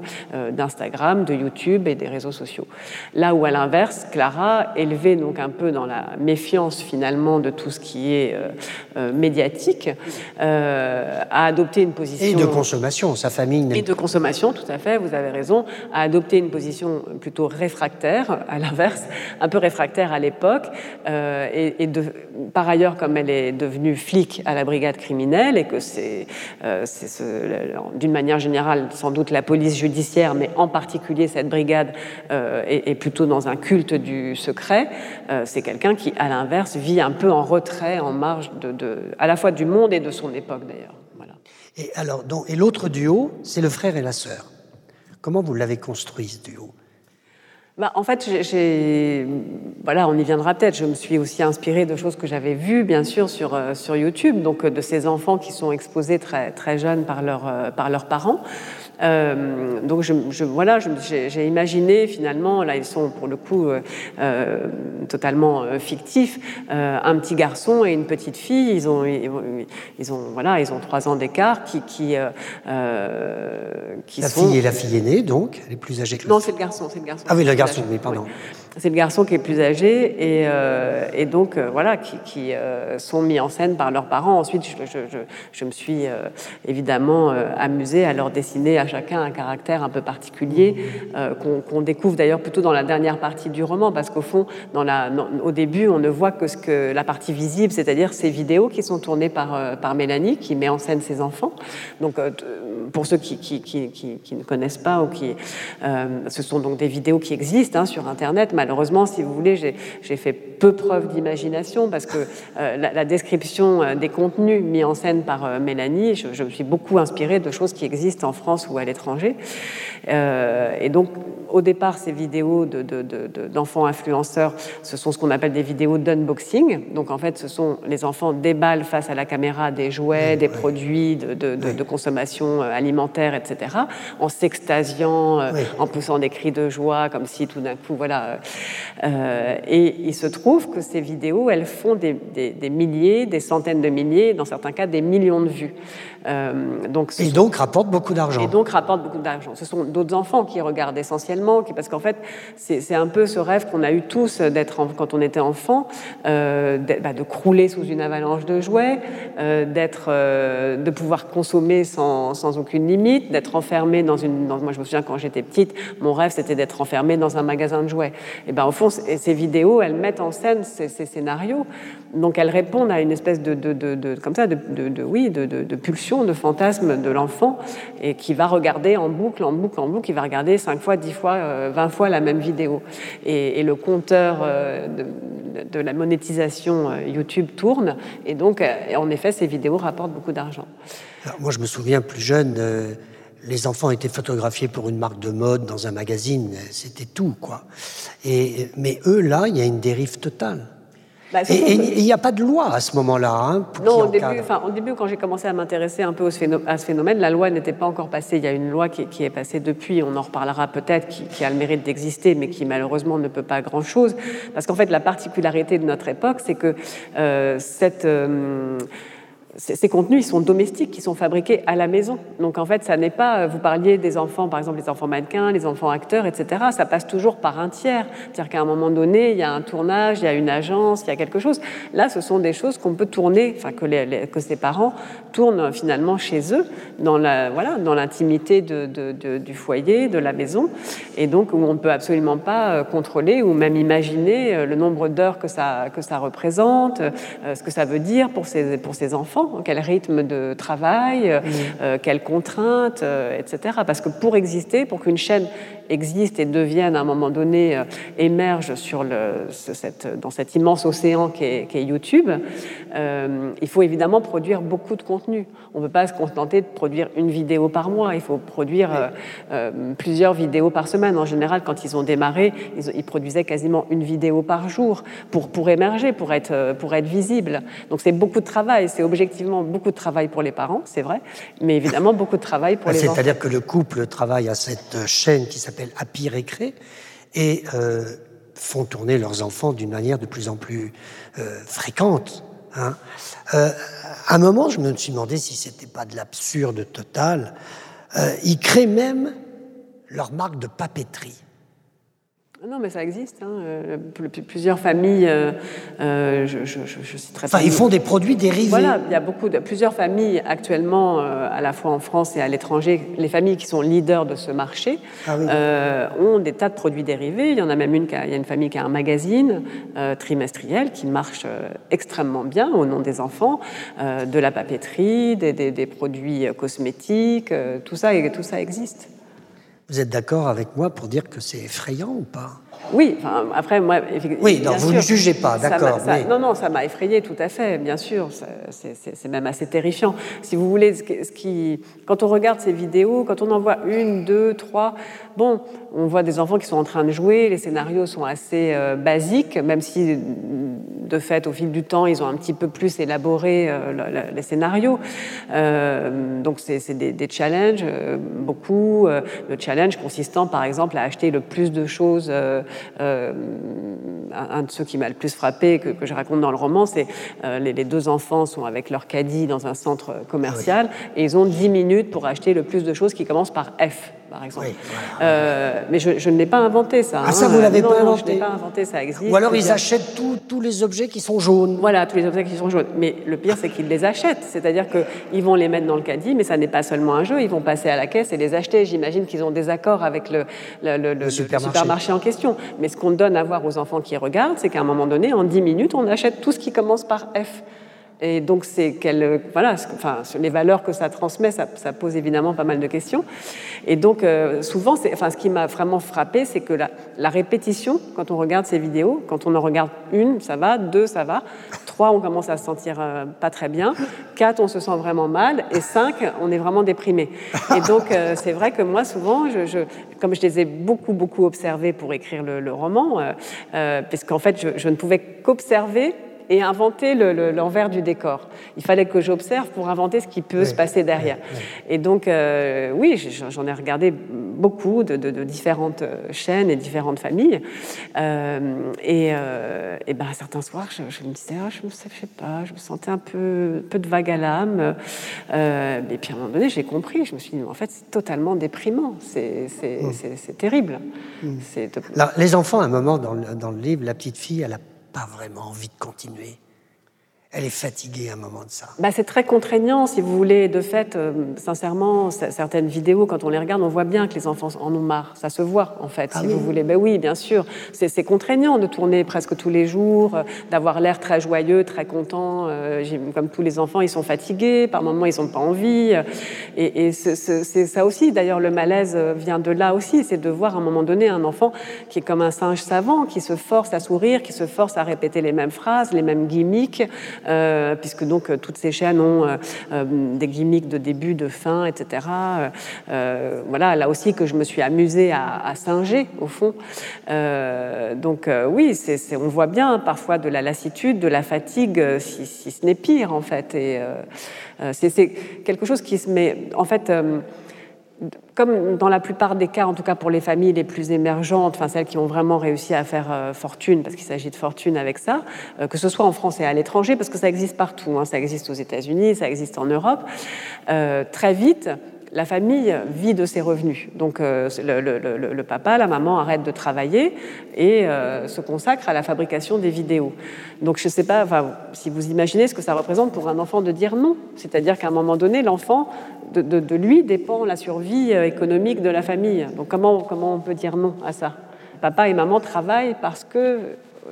d'Instagram, de YouTube et des réseaux sociaux. Là où à l'inverse, Clara, élevée donc un peu dans la méfiance finalement de tout ce qui est médiatique, a adopté une position... Et de consommation, sa famille... Et de consommation, tout à fait, vous avez raison, a adopté une position plutôt réfractaire, à l'inverse, un peu réfractaire à l'époque, et, et de par ailleurs, comme elle est devenue flic à la brigade criminelle et que c'est, euh, d'une manière générale, sans doute la police judiciaire, mais en particulier cette brigade euh, est, plutôt dans un culte du secret, euh, c'est quelqu'un qui, à l'inverse, vit un peu en retrait, en marge de, à la fois du monde et de son époque d'ailleurs. Et alors, et l'autre duo, c'est le frère et la sœur. Comment vous l'avez construit ce duo? Bah, en fait, voilà, on y viendra peut-être. Je me suis aussi inspirée de choses que j'avais vues, bien sûr, sur, euh, YouTube, donc euh, de ces enfants qui sont exposés très, jeunes par, leur, euh, par leurs parents. Euh, donc je, je voilà, j'ai imaginé finalement, là ils sont pour le coup euh, euh totalement fictifs, euh, un petit garçon et une petite fille. Ils ont, ils, ont, voilà, ils ont trois ans d'écart, qui, qui, qui la fille et la fille aînée, donc, elle est plus âgée que le. Non, c'est le garçon, c'est le garçon. Ah oui, le garçon, oui, pardon. C'est le garçon qui est plus âgé et, et donc voilà, qui, qui sont mis en scène par leurs parents. Ensuite, je, me suis évidemment amusée à leur dessiner à chacun un caractère un peu particulier, euh, qu'on découvre d'ailleurs plutôt dans la dernière partie du roman, parce qu'au fond, au début, on ne voit que, ce que la partie visible, c'est-à-dire ces vidéos qui sont tournées par, euh, Mélanie, qui met en scène ses enfants. Donc, euh, pour ceux qui, ne connaissent pas, ou qui, ce sont donc des vidéos qui existent hein, sur Internet. Malheureusement, si vous voulez, j'ai fait peu preuve d'imagination, parce que la, description des contenus mis en scène par Mélanie, je, me suis beaucoup inspirée de choses qui existent en France ou à l'étranger. Euh, et donc, au départ, ces vidéos d'enfants influenceurs, ce sont ce qu'on appelle des vidéos d'unboxing. Donc, en fait, ce sont les enfants déballent face à la caméra des jouets, des produits de, consommation euh, alimentaire, etc., en s'extasiant, euh, en poussant des cris de joie, comme si tout d'un coup, voilà. et il se trouve que ces vidéos, elles font des, des milliers, des centaines de milliers, dans certains cas, des millions de vues. Euh, donc, et donc rapporte beaucoup d'argent. Et donc rapporte beaucoup d'argent. Ce sont d'autres enfants qui regardent essentiellement, qui, parce qu'en fait, c'est un peu ce rêve qu'on a eu tous d'être quand on était enfant, euh, bah, de, crouler sous une avalanche de jouets, euh, d'être, euh, de pouvoir consommer sans, sans aucune limite, d'être enfermé dans une. Dans, moi, je me souviens quand j'étais petite, mon rêve c'était d'être enfermé dans un magasin de jouets. Et ben au fond, ces vidéos, elles mettent en scène ces, ces scénarios, donc elles répondent à une espèce de, comme ça, de, oui, de, pulsion de fantasme de l'enfant et qui va regarder en boucle, en boucle, en boucle, qui va regarder 5 fois, 10 fois, 20 euh, fois la même vidéo. Et, le compteur euh, de, la monétisation euh, YouTube tourne et donc, en effet, ces vidéos rapportent beaucoup d'argent. Moi, je me souviens plus jeune, les enfants étaient photographiés pour une marque de mode dans un magazine, c'était tout, quoi. Et, mais eux, là, il y a une dérive totale. Bah, et il n'y a pas de loi à ce moment-là hein, Non, au début, au début, quand j'ai commencé à m'intéresser un peu à ce phénomène, la loi n'était pas encore passée. Il y a une loi qui, est passée depuis, on en reparlera peut-être, qui, a le mérite d'exister, mais qui malheureusement ne peut pas grand-chose. Parce qu'en fait, la particularité de notre époque, c'est que euh, cette... Euh, ces contenus, ils sont domestiques, ils sont fabriqués à la maison. Donc en fait, ça n'est pas, vous parliez des enfants, par exemple les enfants mannequins, les enfants acteurs, etc. Ça passe toujours par un tiers. C'est-à-dire qu'à un moment donné, il y a un tournage, il y a une agence, il y a quelque chose. Là, ce sont des choses qu'on peut tourner, enfin que, les, que ses parents tournent finalement chez eux, dans la, voilà, l'intimité du foyer, de la maison, et donc où on ne peut absolument pas euh, contrôler ou même imaginer euh, le nombre d'heures que ça, que ça représente, euh, ce que ça veut dire pour ces, pour ces enfants quel rythme de travail, euh, quelles contraintes, euh, etc. Parce que pour exister, pour qu'une chaîne existent et deviennent à un moment donné, émergent sur le, cette, dans cet immense océan qu'est est YouTube, il faut évidemment produire beaucoup de contenu. On ne peut pas se contenter de produire une vidéo par mois, il faut produire plusieurs vidéos par semaine. En général, quand ils ont démarré, ils, ils produisaient quasiment une vidéo par jour pour, pour émerger, pour être, pour être visible. Donc c'est beaucoup de travail, c'est objectivement beaucoup de travail pour les parents, c'est vrai, mais évidemment beaucoup de travail pour les enfants. C'est-à-dire que le couple travaille à cette chaîne qui s'appelle Happy Récré et euh, font tourner leurs enfants d'une manière de plus en plus euh, fréquente. Hein. Euh, à un moment, je me suis demandé si c'était pas de l'absurde total. ils créent même leur marque de papeterie. Non, mais ça existe. Hein. Euh, plusieurs familles, euh, euh, je, je, je, citerai enfin, ils font des produits dérivés. Voilà, il y a beaucoup de, plusieurs familles actuellement, à la fois en France et à l'étranger, les familles qui sont leaders de ce marché ah ont des tas de produits dérivés. Il y en a même une, qui a, il y a une famille qui a un magazine trimestriel qui marche extrêmement bien au nom des enfants, de la papeterie, des, des, des produits cosmétiques, tout ça, tout ça existe. Vous êtes d'accord avec moi pour dire que c'est effrayant ou pas? Oui, enfin, après, moi. Oui, non, vous ne jugez pas, d'accord. Mais... Non, non, ça m'a effrayé tout à fait, bien sûr. C'est même assez terrifiant. Si vous voulez, ce qui, quand on regarde ces vidéos, quand on en voit une, deux, trois, bon, on voit des enfants qui sont en train de jouer, les scénarios sont assez euh, basiques, même si, de fait, au fil du temps, ils ont un petit peu plus élaboré euh, les scénarios. Euh, donc, c'est des, des, challenges, beaucoup. le challenge consistant, par exemple, à acheter le plus de choses un de ceux qui m'a le plus frappé, que, que, je raconte dans le roman, c'est euh, les, les, deux enfants sont avec leur caddie dans un centre commercial et ils ont 10 minutes pour acheter le plus de choses qui commencent par F par exemple. Euh, mais je, je ne l'ai pas inventé, ça. Ah, ça, vous l'avez pas inventé je ne l'ai pas inventé, ça existe. Ou alors ils achètent tous les objets qui sont jaunes. Voilà, tous les objets qui sont jaunes. Mais le pire, c'est qu'ils les achètent. C'est-à-dire qu'ils vont les mettre dans le caddie, mais ça n'est pas seulement un jeu. Ils vont passer à la caisse et les acheter. J'imagine qu'ils ont des accords avec le, le, le, le supermarché. supermarché. en question. Mais ce qu'on donne à voir aux enfants qui regardent, c'est qu'à un moment donné, en 10 minutes, on achète tout ce qui commence par F. Et donc, c'est quelle, voilà, enfin, les valeurs que ça transmet, ça, pose évidemment pas mal de questions. Et donc, euh, souvent, enfin, ce qui m'a vraiment frappé, c'est que la, répétition, quand on regarde ces vidéos, quand on en regarde une, ça va, deux, ça va, trois, on commence à se sentir euh, pas très bien, quatre, on se sent vraiment mal, et cinq, on est vraiment déprimé. Et donc, euh, c'est vrai que moi, souvent, je, comme je les ai beaucoup, beaucoup observés pour écrire le, roman, euh, euh puisqu'en fait, je ne pouvais qu'observer et inventer l'envers du décor. Il fallait que j'observe pour inventer ce qui peut se passer derrière. Et donc, euh, oui, j'en ai regardé beaucoup de, de, de, différentes euh, chaînes et différentes familles. Euh, et, euh, et ben, certains soirs, je, je me disais, ah, je ne sais pas, je me sentais un peu, peu de vague à l'âme. Et puis à un moment donné, j'ai compris. Je me suis dit, en fait, c'est totalement déprimant. C'est mmh. terrible. Mmh. Alors, les enfants, à un moment dans le, dans le livre, la petite fille, elle a pas vraiment envie de continuer. Elle est fatiguée à un moment de ça. Bah, c'est très contraignant, si vous voulez. De fait, euh, sincèrement, certaines vidéos, quand on les regarde, on voit bien que les enfants en ont marre. Ça se voit, en fait, ah si oui. vous voulez. Ben oui, bien sûr. C'est contraignant de tourner presque tous les jours, euh, d'avoir l'air très joyeux, très content. Euh, comme tous les enfants, ils sont fatigués. Par moments, ils n'ont pas envie. Et, et c'est ça aussi. D'ailleurs, le malaise vient de là aussi. C'est de voir à un moment donné un enfant qui est comme un singe savant, qui se force à sourire, qui se force à répéter les mêmes phrases, les mêmes gimmicks puisque donc euh, toutes ces chaînes ont euh, des gimmicks de début, de fin, etc. voilà, là aussi que je me suis amusée à, singer au fond. donc oui, on voit bien parfois de la lassitude, de la fatigue, si, ce n'est pire en fait. C'est quelque chose qui se met en fait comme dans la plupart des cas, en tout cas pour les familles les plus émergentes, enfin celles qui ont vraiment réussi à faire euh, fortune, parce qu'il s'agit de fortune avec ça, euh, que ce soit en France et à l'étranger, parce que ça existe partout, hein, ça existe aux États-Unis, ça existe en Europe, euh, très vite, la famille vit de ses revenus. Donc euh, le, le, le, le, papa, la maman arrêtent de travailler et euh, se consacrent à la fabrication des vidéos. Donc je ne sais pas enfin, si vous imaginez ce que ça représente pour un enfant de dire non. C'est-à-dire qu'à un moment donné, l'enfant, de, de, de, lui dépend la survie euh, économique de la famille. Donc comment, comment on peut dire non à ça? Papa et maman travaillent parce que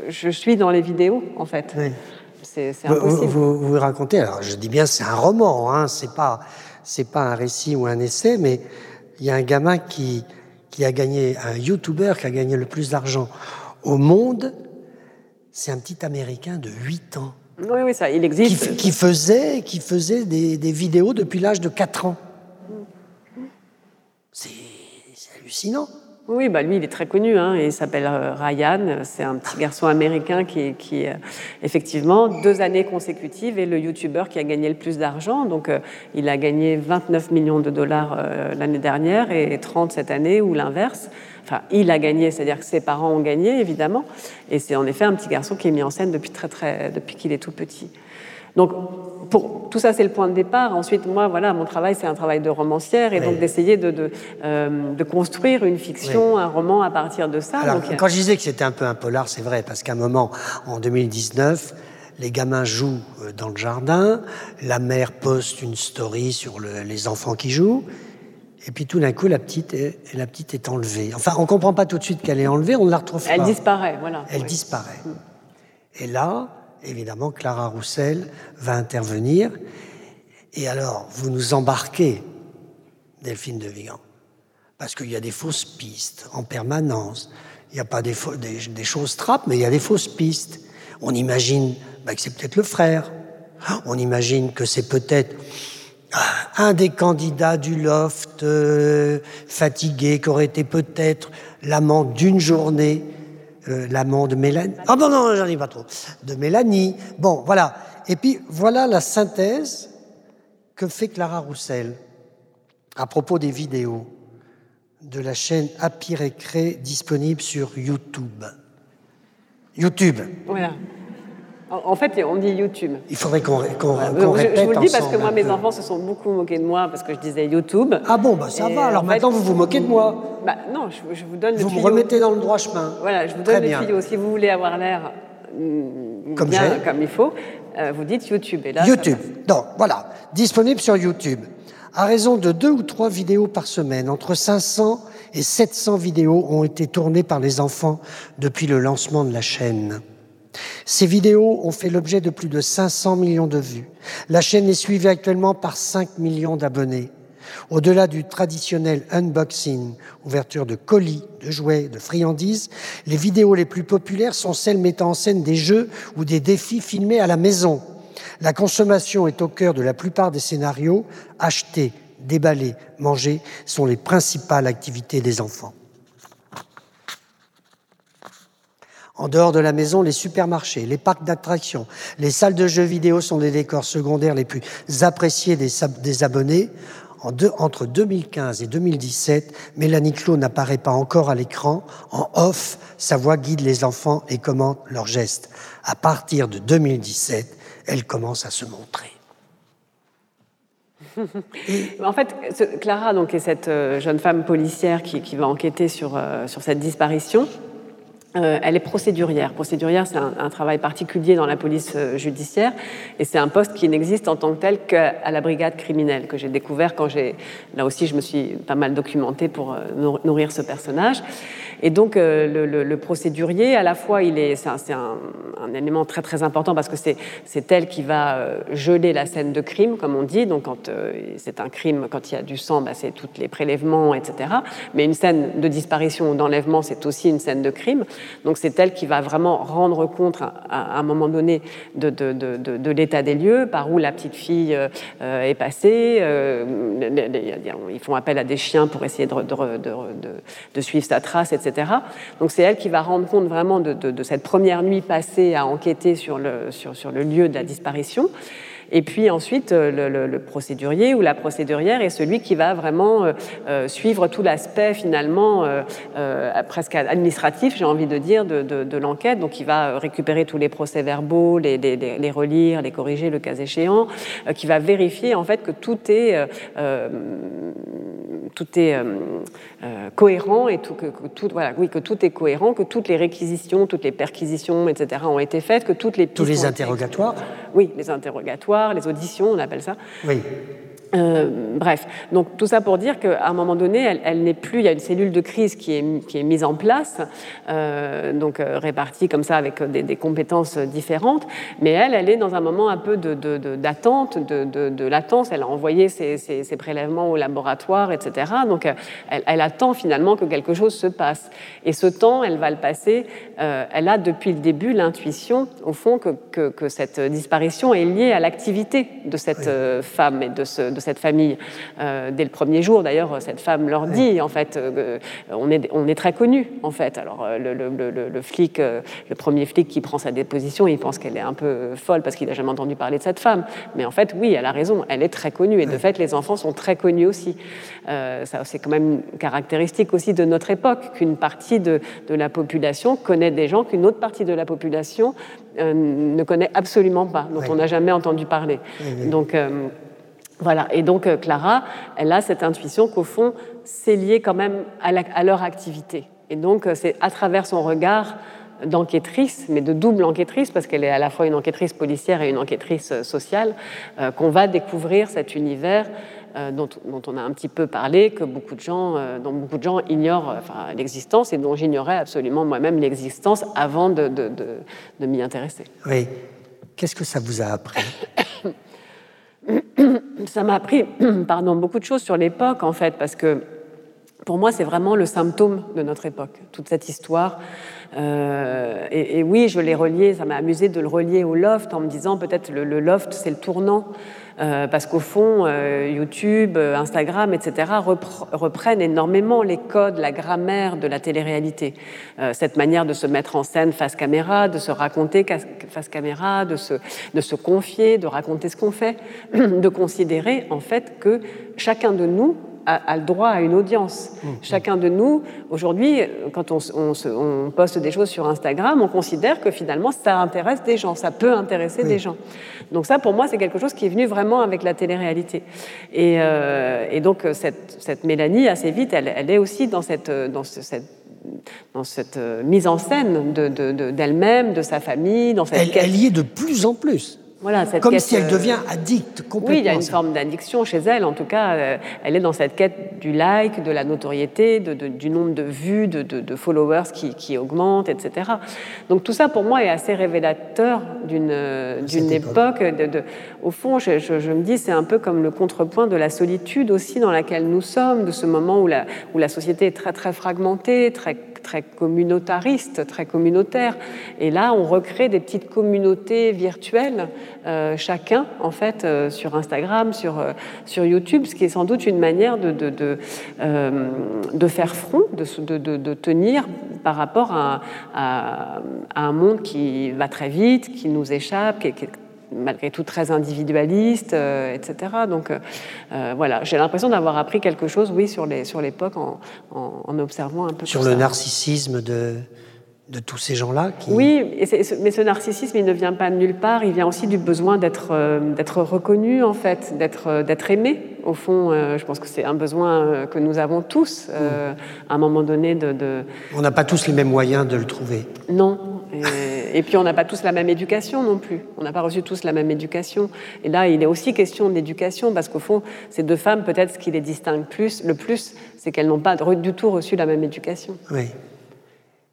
je suis dans les vidéos, en fait. Oui. C'est impossible. Vous, vous, vous, racontez, alors je dis bien c'est un roman, hein, c'est pas c'est pas un récit ou un essai, mais il y a un gamin qui, qui a gagné, un YouTuber qui a gagné le plus d'argent au monde, c'est un petit Américain de 8 ans. Oui, oui, ça, il existe. Qui, faisait, qui faisait des, des vidéos depuis l'âge de 4 ans. C'est hallucinant. Oui, bah lui, il est très connu. Hein, il s'appelle euh, Ryan. C'est un petit garçon américain qui, qui euh, effectivement, deux années consécutives est le YouTuber qui a gagné le plus d'argent. Donc, euh, il a gagné 29 millions de dollars l'année dernière et 30 cette année, ou l'inverse. Enfin, il a gagné, c'est-à-dire que ses parents ont gagné, évidemment. Et c'est en effet un petit garçon qui est mis en scène depuis très, très, depuis qu'il est tout petit. Donc, pour, tout ça, c'est le point de départ. Ensuite, moi, voilà, mon travail, c'est un travail de romancière et donc d'essayer de, de, euh, de, construire une fiction, un roman à partir de ça. Alors, quand je disais que c'était un peu un polar, c'est vrai, parce qu'à un moment, en 2019, les gamins jouent euh, dans le jardin, la mère poste une story sur le, les enfants qui jouent, et puis tout d'un coup, la petite, est, la petite est enlevée. Enfin, on ne comprend pas tout de suite qu'elle est enlevée, on ne la retrouve pas. Elle disparaît, voilà. Elle disparaît. Et là, évidemment, Clara Roussel va intervenir. Et alors, vous nous embarquez, Delphine de Vigan, parce qu'il y a des fausses pistes en permanence. Il n'y a pas des, choses trappes, mais il y a des fausses pistes. On imagine bah, que c'est peut-être le frère. On imagine que c'est peut-être ah, un des candidats du loft euh, fatigué, qui aurait été peut-être l'amant d'une journée euh, l'amant de Mélanie. Ah bon, non, j'en ai pas trop. De Mélanie. Bon, voilà. Et puis, voilà la synthèse que fait Clara Roussel à propos des vidéos de la chaîne Happy disponible sur YouTube. YouTube. Voilà. En fait, on dit YouTube. Il faudrait qu'on répète Je, vous le dis parce que moi, mes enfants se sont beaucoup moqués de moi parce que je disais YouTube. Ah bon, bah ça va. Alors maintenant, vous vous moquez de moi. Bah non, je, vous donne le Vous me remettez dans le droit chemin. Voilà, je vous donne le tuyau. Si vous voulez avoir l'air mm, comme, bien, comme il faut, euh, vous dites YouTube. Et là, YouTube. Donc, voilà. Disponible sur YouTube. À raison de deux ou trois vidéos par semaine, entre 500 et 700 vidéos ont été tournées par les enfants depuis le lancement de la chaîne. Ces vidéos ont fait l'objet de plus de 500 millions de vues. La chaîne est suivie actuellement par 5 millions d'abonnés. Au-delà du traditionnel unboxing, ouverture de colis, de jouets, de friandises, les vidéos les plus populaires sont celles mettant en scène des jeux ou des défis filmés à la maison. La consommation est au cœur de la plupart des scénarios. Acheter, déballer, manger sont les principales activités des enfants. En dehors de la maison, les supermarchés, les parcs d'attractions, les salles de jeux vidéo sont les décors secondaires les plus appréciés des, abonnés. entre 2015 et 2017, Mélanie Clot n'apparaît pas encore à l'écran. En off, sa voix guide les enfants et commente leurs gestes. À partir de 2017, elle commence à se montrer. en fait, Clara donc, est cette euh, jeune femme policière qui, va enquêter sur, euh, sur cette disparition. Euh, elle est procédurière. Procédurière, c'est un, travail particulier dans la police euh, judiciaire et c'est un poste qui n'existe en tant que tel qu'à la brigade criminelle que j'ai découvert quand j'ai. Là aussi, je me suis pas mal documentée pour euh, nourrir ce personnage. Et donc, le, procédurier, à la fois, il est, c'est un, élément très très important parce que c'est elle qui va geler la scène de crime, comme on dit. Donc, quand c'est un crime, quand il y a du sang, bah, c'est tous les prélèvements, etc. Mais une scène de disparition ou d'enlèvement, c'est aussi une scène de crime. Donc c'est elle qui va vraiment rendre compte à, un moment donné de, l'état des lieux, par où la petite fille euh, est passée. Euh, ils font appel à des chiens pour essayer de, suivre sa trace, etc. Donc c'est elle qui va rendre compte vraiment de, cette première nuit passée à enquêter sur le, sur le lieu de la disparition. Et puis ensuite, euh, le, procédurier ou la procédurière est celui qui va vraiment euh, euh, suivre tout l'aspect finalement presque administratif, j'ai envie de dire, de, l'enquête. Donc il va récupérer tous les procès-verbaux, les, les, relire, les corriger le cas échéant, qui va vérifier en fait que tout est, tout est cohérent et tout, que, tout, voilà, oui, que tout est cohérent, que toutes les réquisitions, toutes les perquisitions, etc. ont été faites, que toutes les tous les interrogatoires. Oui, les interrogatoires les auditions, on appelle ça. Oui. Euh, bref, donc tout ça pour dire qu'à un moment donné, elle, n'est plus. Il y a une cellule de crise qui est, qui est mise en place, euh, donc euh, répartie comme ça avec des, compétences différentes. Mais elle, elle est dans un moment un peu d'attente, de, de, latence. Elle a envoyé ses, ses, prélèvements au laboratoire, etc. Donc elle, elle, attend finalement que quelque chose se passe. Et ce temps, elle va le passer. elle a depuis le début l'intuition, au fond, que, que, que, cette disparition est liée à l'activité de cette femme et de ce de cette famille. Euh, dès le premier jour, d'ailleurs, cette femme leur dit, en fait, euh, on, est, on est très connus, en fait. Alors, euh, le, flic, le premier flic qui prend sa déposition, il pense qu'elle est un peu folle parce qu'il n'a jamais entendu parler de cette femme. Mais en fait, oui, elle a raison, elle est très connue. Et de fait, les enfants sont très connus aussi. ça, c'est quand même caractéristique aussi de notre époque, qu'une partie de, de, la population connaît des gens qu'une autre partie de la population ne connaît absolument pas, dont on n'a jamais entendu parler. Donc, voilà, et donc euh, Clara, elle a cette intuition qu'au fond, c'est lié quand même à, leur activité. Et donc, euh, c'est à travers son regard d'enquêtrice, mais de double enquêtrice, parce qu'elle est à la fois une enquêtrice policière et une enquêtrice euh, sociale, qu'on va découvrir cet univers dont, on a un petit peu parlé, que beaucoup de gens, dont beaucoup de gens ignorent l'existence et dont j'ignorais absolument moi-même l'existence avant de m'y intéresser. Oui. Qu'est-ce que ça vous a appris? ça m'a appris pardon, beaucoup de choses sur l'époque, en fait, parce que pour moi, c'est vraiment le symptôme de notre époque, toute cette histoire. Euh, et, oui, je l'ai relié, ça m'a amusé de le relier au loft en me disant peut-être le, le loft, c'est le tournant. Euh, parce qu'au fond, euh, YouTube, Instagram, etc., reprennent énormément les codes, la grammaire de la télé-réalité. cette manière de se mettre en scène face caméra, de se raconter face caméra, de se, de se confier, de raconter ce qu'on fait, de considérer en fait que chacun de nous a, le droit à une audience. Mmh, mmh. Chacun de nous, aujourd'hui, quand on, on, poste des choses sur Instagram, on considère que finalement ça intéresse des gens, ça peut intéresser des gens. Donc ça, pour moi, c'est quelque chose qui est venu vraiment avec la télé-réalité. Et, euh, et donc cette, cette, Mélanie, assez vite, elle, elle est aussi dans cette, dans cette dans cette euh, mise en scène d'elle-même, de, de, sa famille, dans cette elle, elle y est de plus en plus. Comme si elle euh, devient addicte complètement. Oui, il y a une forme d'addiction chez elle. En tout cas, euh, elle est dans cette quête du like, de la notoriété, de, du nombre de vues, de, followers qui, qui, augmente, etc. Donc tout ça, pour moi, est assez révélateur d'une d'une époque. De, au fond, je, je, me dis, c'est un peu comme le contrepoint de la solitude aussi dans laquelle nous sommes, de ce moment où la, où la société est très très fragmentée, très très communautariste, très communautaire. Et là, on recrée des petites communautés virtuelles, euh, chacun, en fait, euh, sur Instagram, sur, euh, sur YouTube, ce qui est sans doute une manière de, de, faire front, de, de, tenir par rapport à, un monde qui va très vite, qui nous échappe, qui malgré tout très individualiste, euh, etc. Donc euh, euh, voilà, j'ai l'impression d'avoir appris quelque chose, oui, sur l'époque sur en, en, en, observant un peu. Sur le narcissisme de, de tous ces gens-là qui... Oui, mais ce narcissisme, il ne vient pas de nulle part, il vient aussi du besoin d'être d'être reconnu, en fait, d'être d'être aimé. Au fond, je pense que c'est un besoin que nous avons tous, à un moment donné. De, de... On n'a pas tous les mêmes moyens de le trouver. Non, et, puis on n'a pas tous la même éducation non plus. On n'a pas reçu tous la même éducation. Et là, il est aussi question d'éducation parce qu'au fond, ces deux femmes, peut-être ce qui les distingue plus, le plus, c'est qu'elles n'ont pas du tout reçu la même éducation. Oui.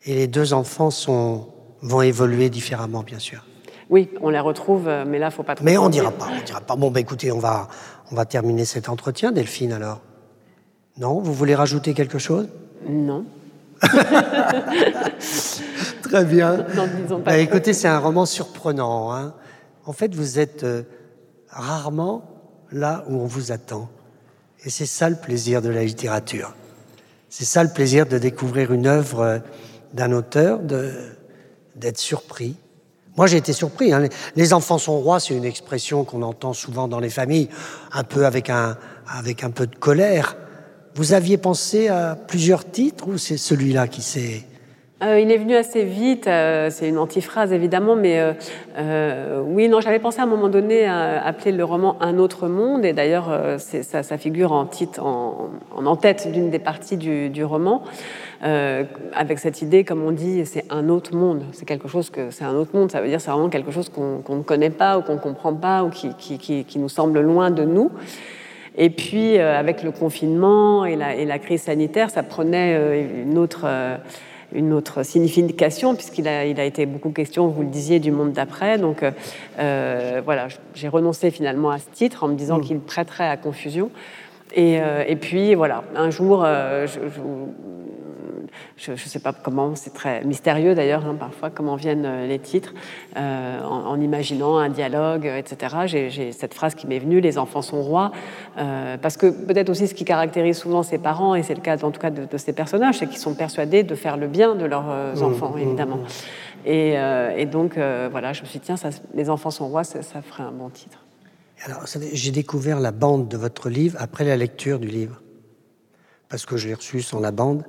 Et les deux enfants sont, vont évoluer différemment, bien sûr. Oui, on les retrouve, mais là, il faut pas trop. Mais on dira pas, on dira pas. Bon, bah, écoutez, on va, on va terminer cet entretien, Delphine, alors. Non? Vous voulez rajouter quelque chose? Non. Très bien. Bah, écoutez, c'est un roman surprenant. Hein. En fait, vous êtes euh, rarement là où on vous attend. Et c'est ça le plaisir de la littérature. C'est ça le plaisir de découvrir une œuvre euh, d'un auteur, d'être surpris. Moi, j'ai été surpris. Hein. Les enfants sont rois, c'est une expression qu'on entend souvent dans les familles, un peu avec un, avec un peu de colère. Vous aviez pensé à plusieurs titres ou c'est celui-là qui s'est... Euh, il est venu assez vite, euh, c'est une antiphrase évidemment, mais euh, oui, non, j'avais pensé à un moment donné à appeler le roman Un autre monde, et d'ailleurs ça, figure en titre, en, en tête d'une des parties du, roman, avec cette idée, comme on dit, c'est un autre monde, c'est quelque chose que c'est un autre monde, ça veut dire c'est vraiment quelque chose qu'on ne connaît pas ou qu'on ne comprend pas ou qui, qui, nous semble loin de nous. Et puis, avec le confinement et la, crise sanitaire, ça prenait une autre une autre signification, puisqu'il a, il a été beaucoup question, vous le disiez, du monde d'après. Donc euh, voilà, j'ai renoncé finalement à ce titre en me disant mm. qu'il prêterait à confusion. Et, euh, et, puis voilà, un jour, euh, je, je, je ne sais pas comment, c'est très mystérieux d'ailleurs hein, parfois comment viennent euh, les titres, euh, en, imaginant un dialogue, etc. J'ai cette phrase qui m'est venue, les enfants sont rois, euh, parce que peut-être aussi ce qui caractérise souvent ces parents, et c'est le cas en tout cas de, ces personnages, c'est qu'ils sont persuadés de faire le bien de leurs mmh, enfants, mmh, évidemment. Mmh. Et, donc voilà, je me suis dit, tiens, ça, les enfants sont rois, ça, ça ferait un bon titre. Alors, j'ai découvert la bande de votre livre après la lecture du livre, parce que je l'ai reçu sans la bande.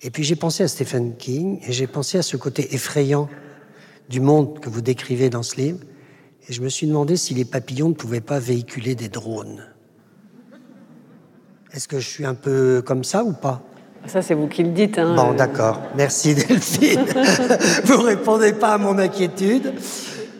Et puis j'ai pensé à Stephen King et j'ai pensé à ce côté effrayant du monde que vous décrivez dans ce livre. Et je me suis demandé si les papillons ne pouvaient pas véhiculer des drones. Est-ce que je suis un peu comme ça ou pas? Ça, c'est vous qui le dites. Hein, bon, d'accord. Merci Delphine. vous répondez pas à mon inquiétude.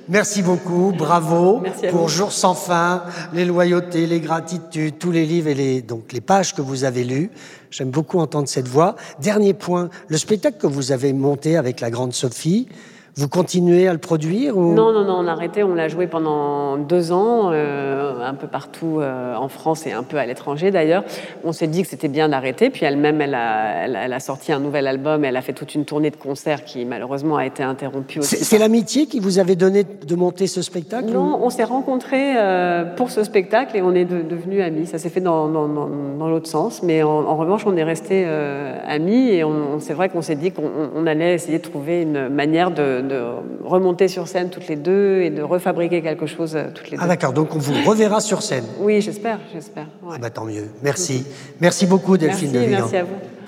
Merci beaucoup, bravo pour Jour sans fin, les loyautés, les gratitudes, tous les livres et les, donc les pages que vous avez lues. J'aime beaucoup entendre cette voix. Dernier point, le spectacle que vous avez monté avec la grande Sophie, vous continuez à le produire ou... Non, non, non, on a arrêté. On l'a joué pendant deux ans, euh, un peu partout euh, en France et un peu à l'étranger d'ailleurs. On s'est dit que c'était bien d'arrêter. Puis elle-même, elle a, elle, a, sorti un nouvel album. Elle a fait toute une tournée de concerts qui malheureusement a été interrompue. C'est l'amitié qui vous avait donné de monter ce spectacle Non, on s'est rencontrés euh, pour ce spectacle et on est devenus amis. Ça s'est fait dans, dans, dans, l'autre sens. Mais en, revanche, on est restés amis et c'est vrai qu'on s'est dit qu'on allait essayer de trouver une manière de de remonter sur scène toutes les deux et de refabriquer quelque chose euh, toutes les ah, deux. Ah d'accord, donc on vous reverra sur scène. Oui, j'espère, j'espère. Ah bah, tant mieux. Merci. Merci beaucoup Delphine merci, Merci à vous.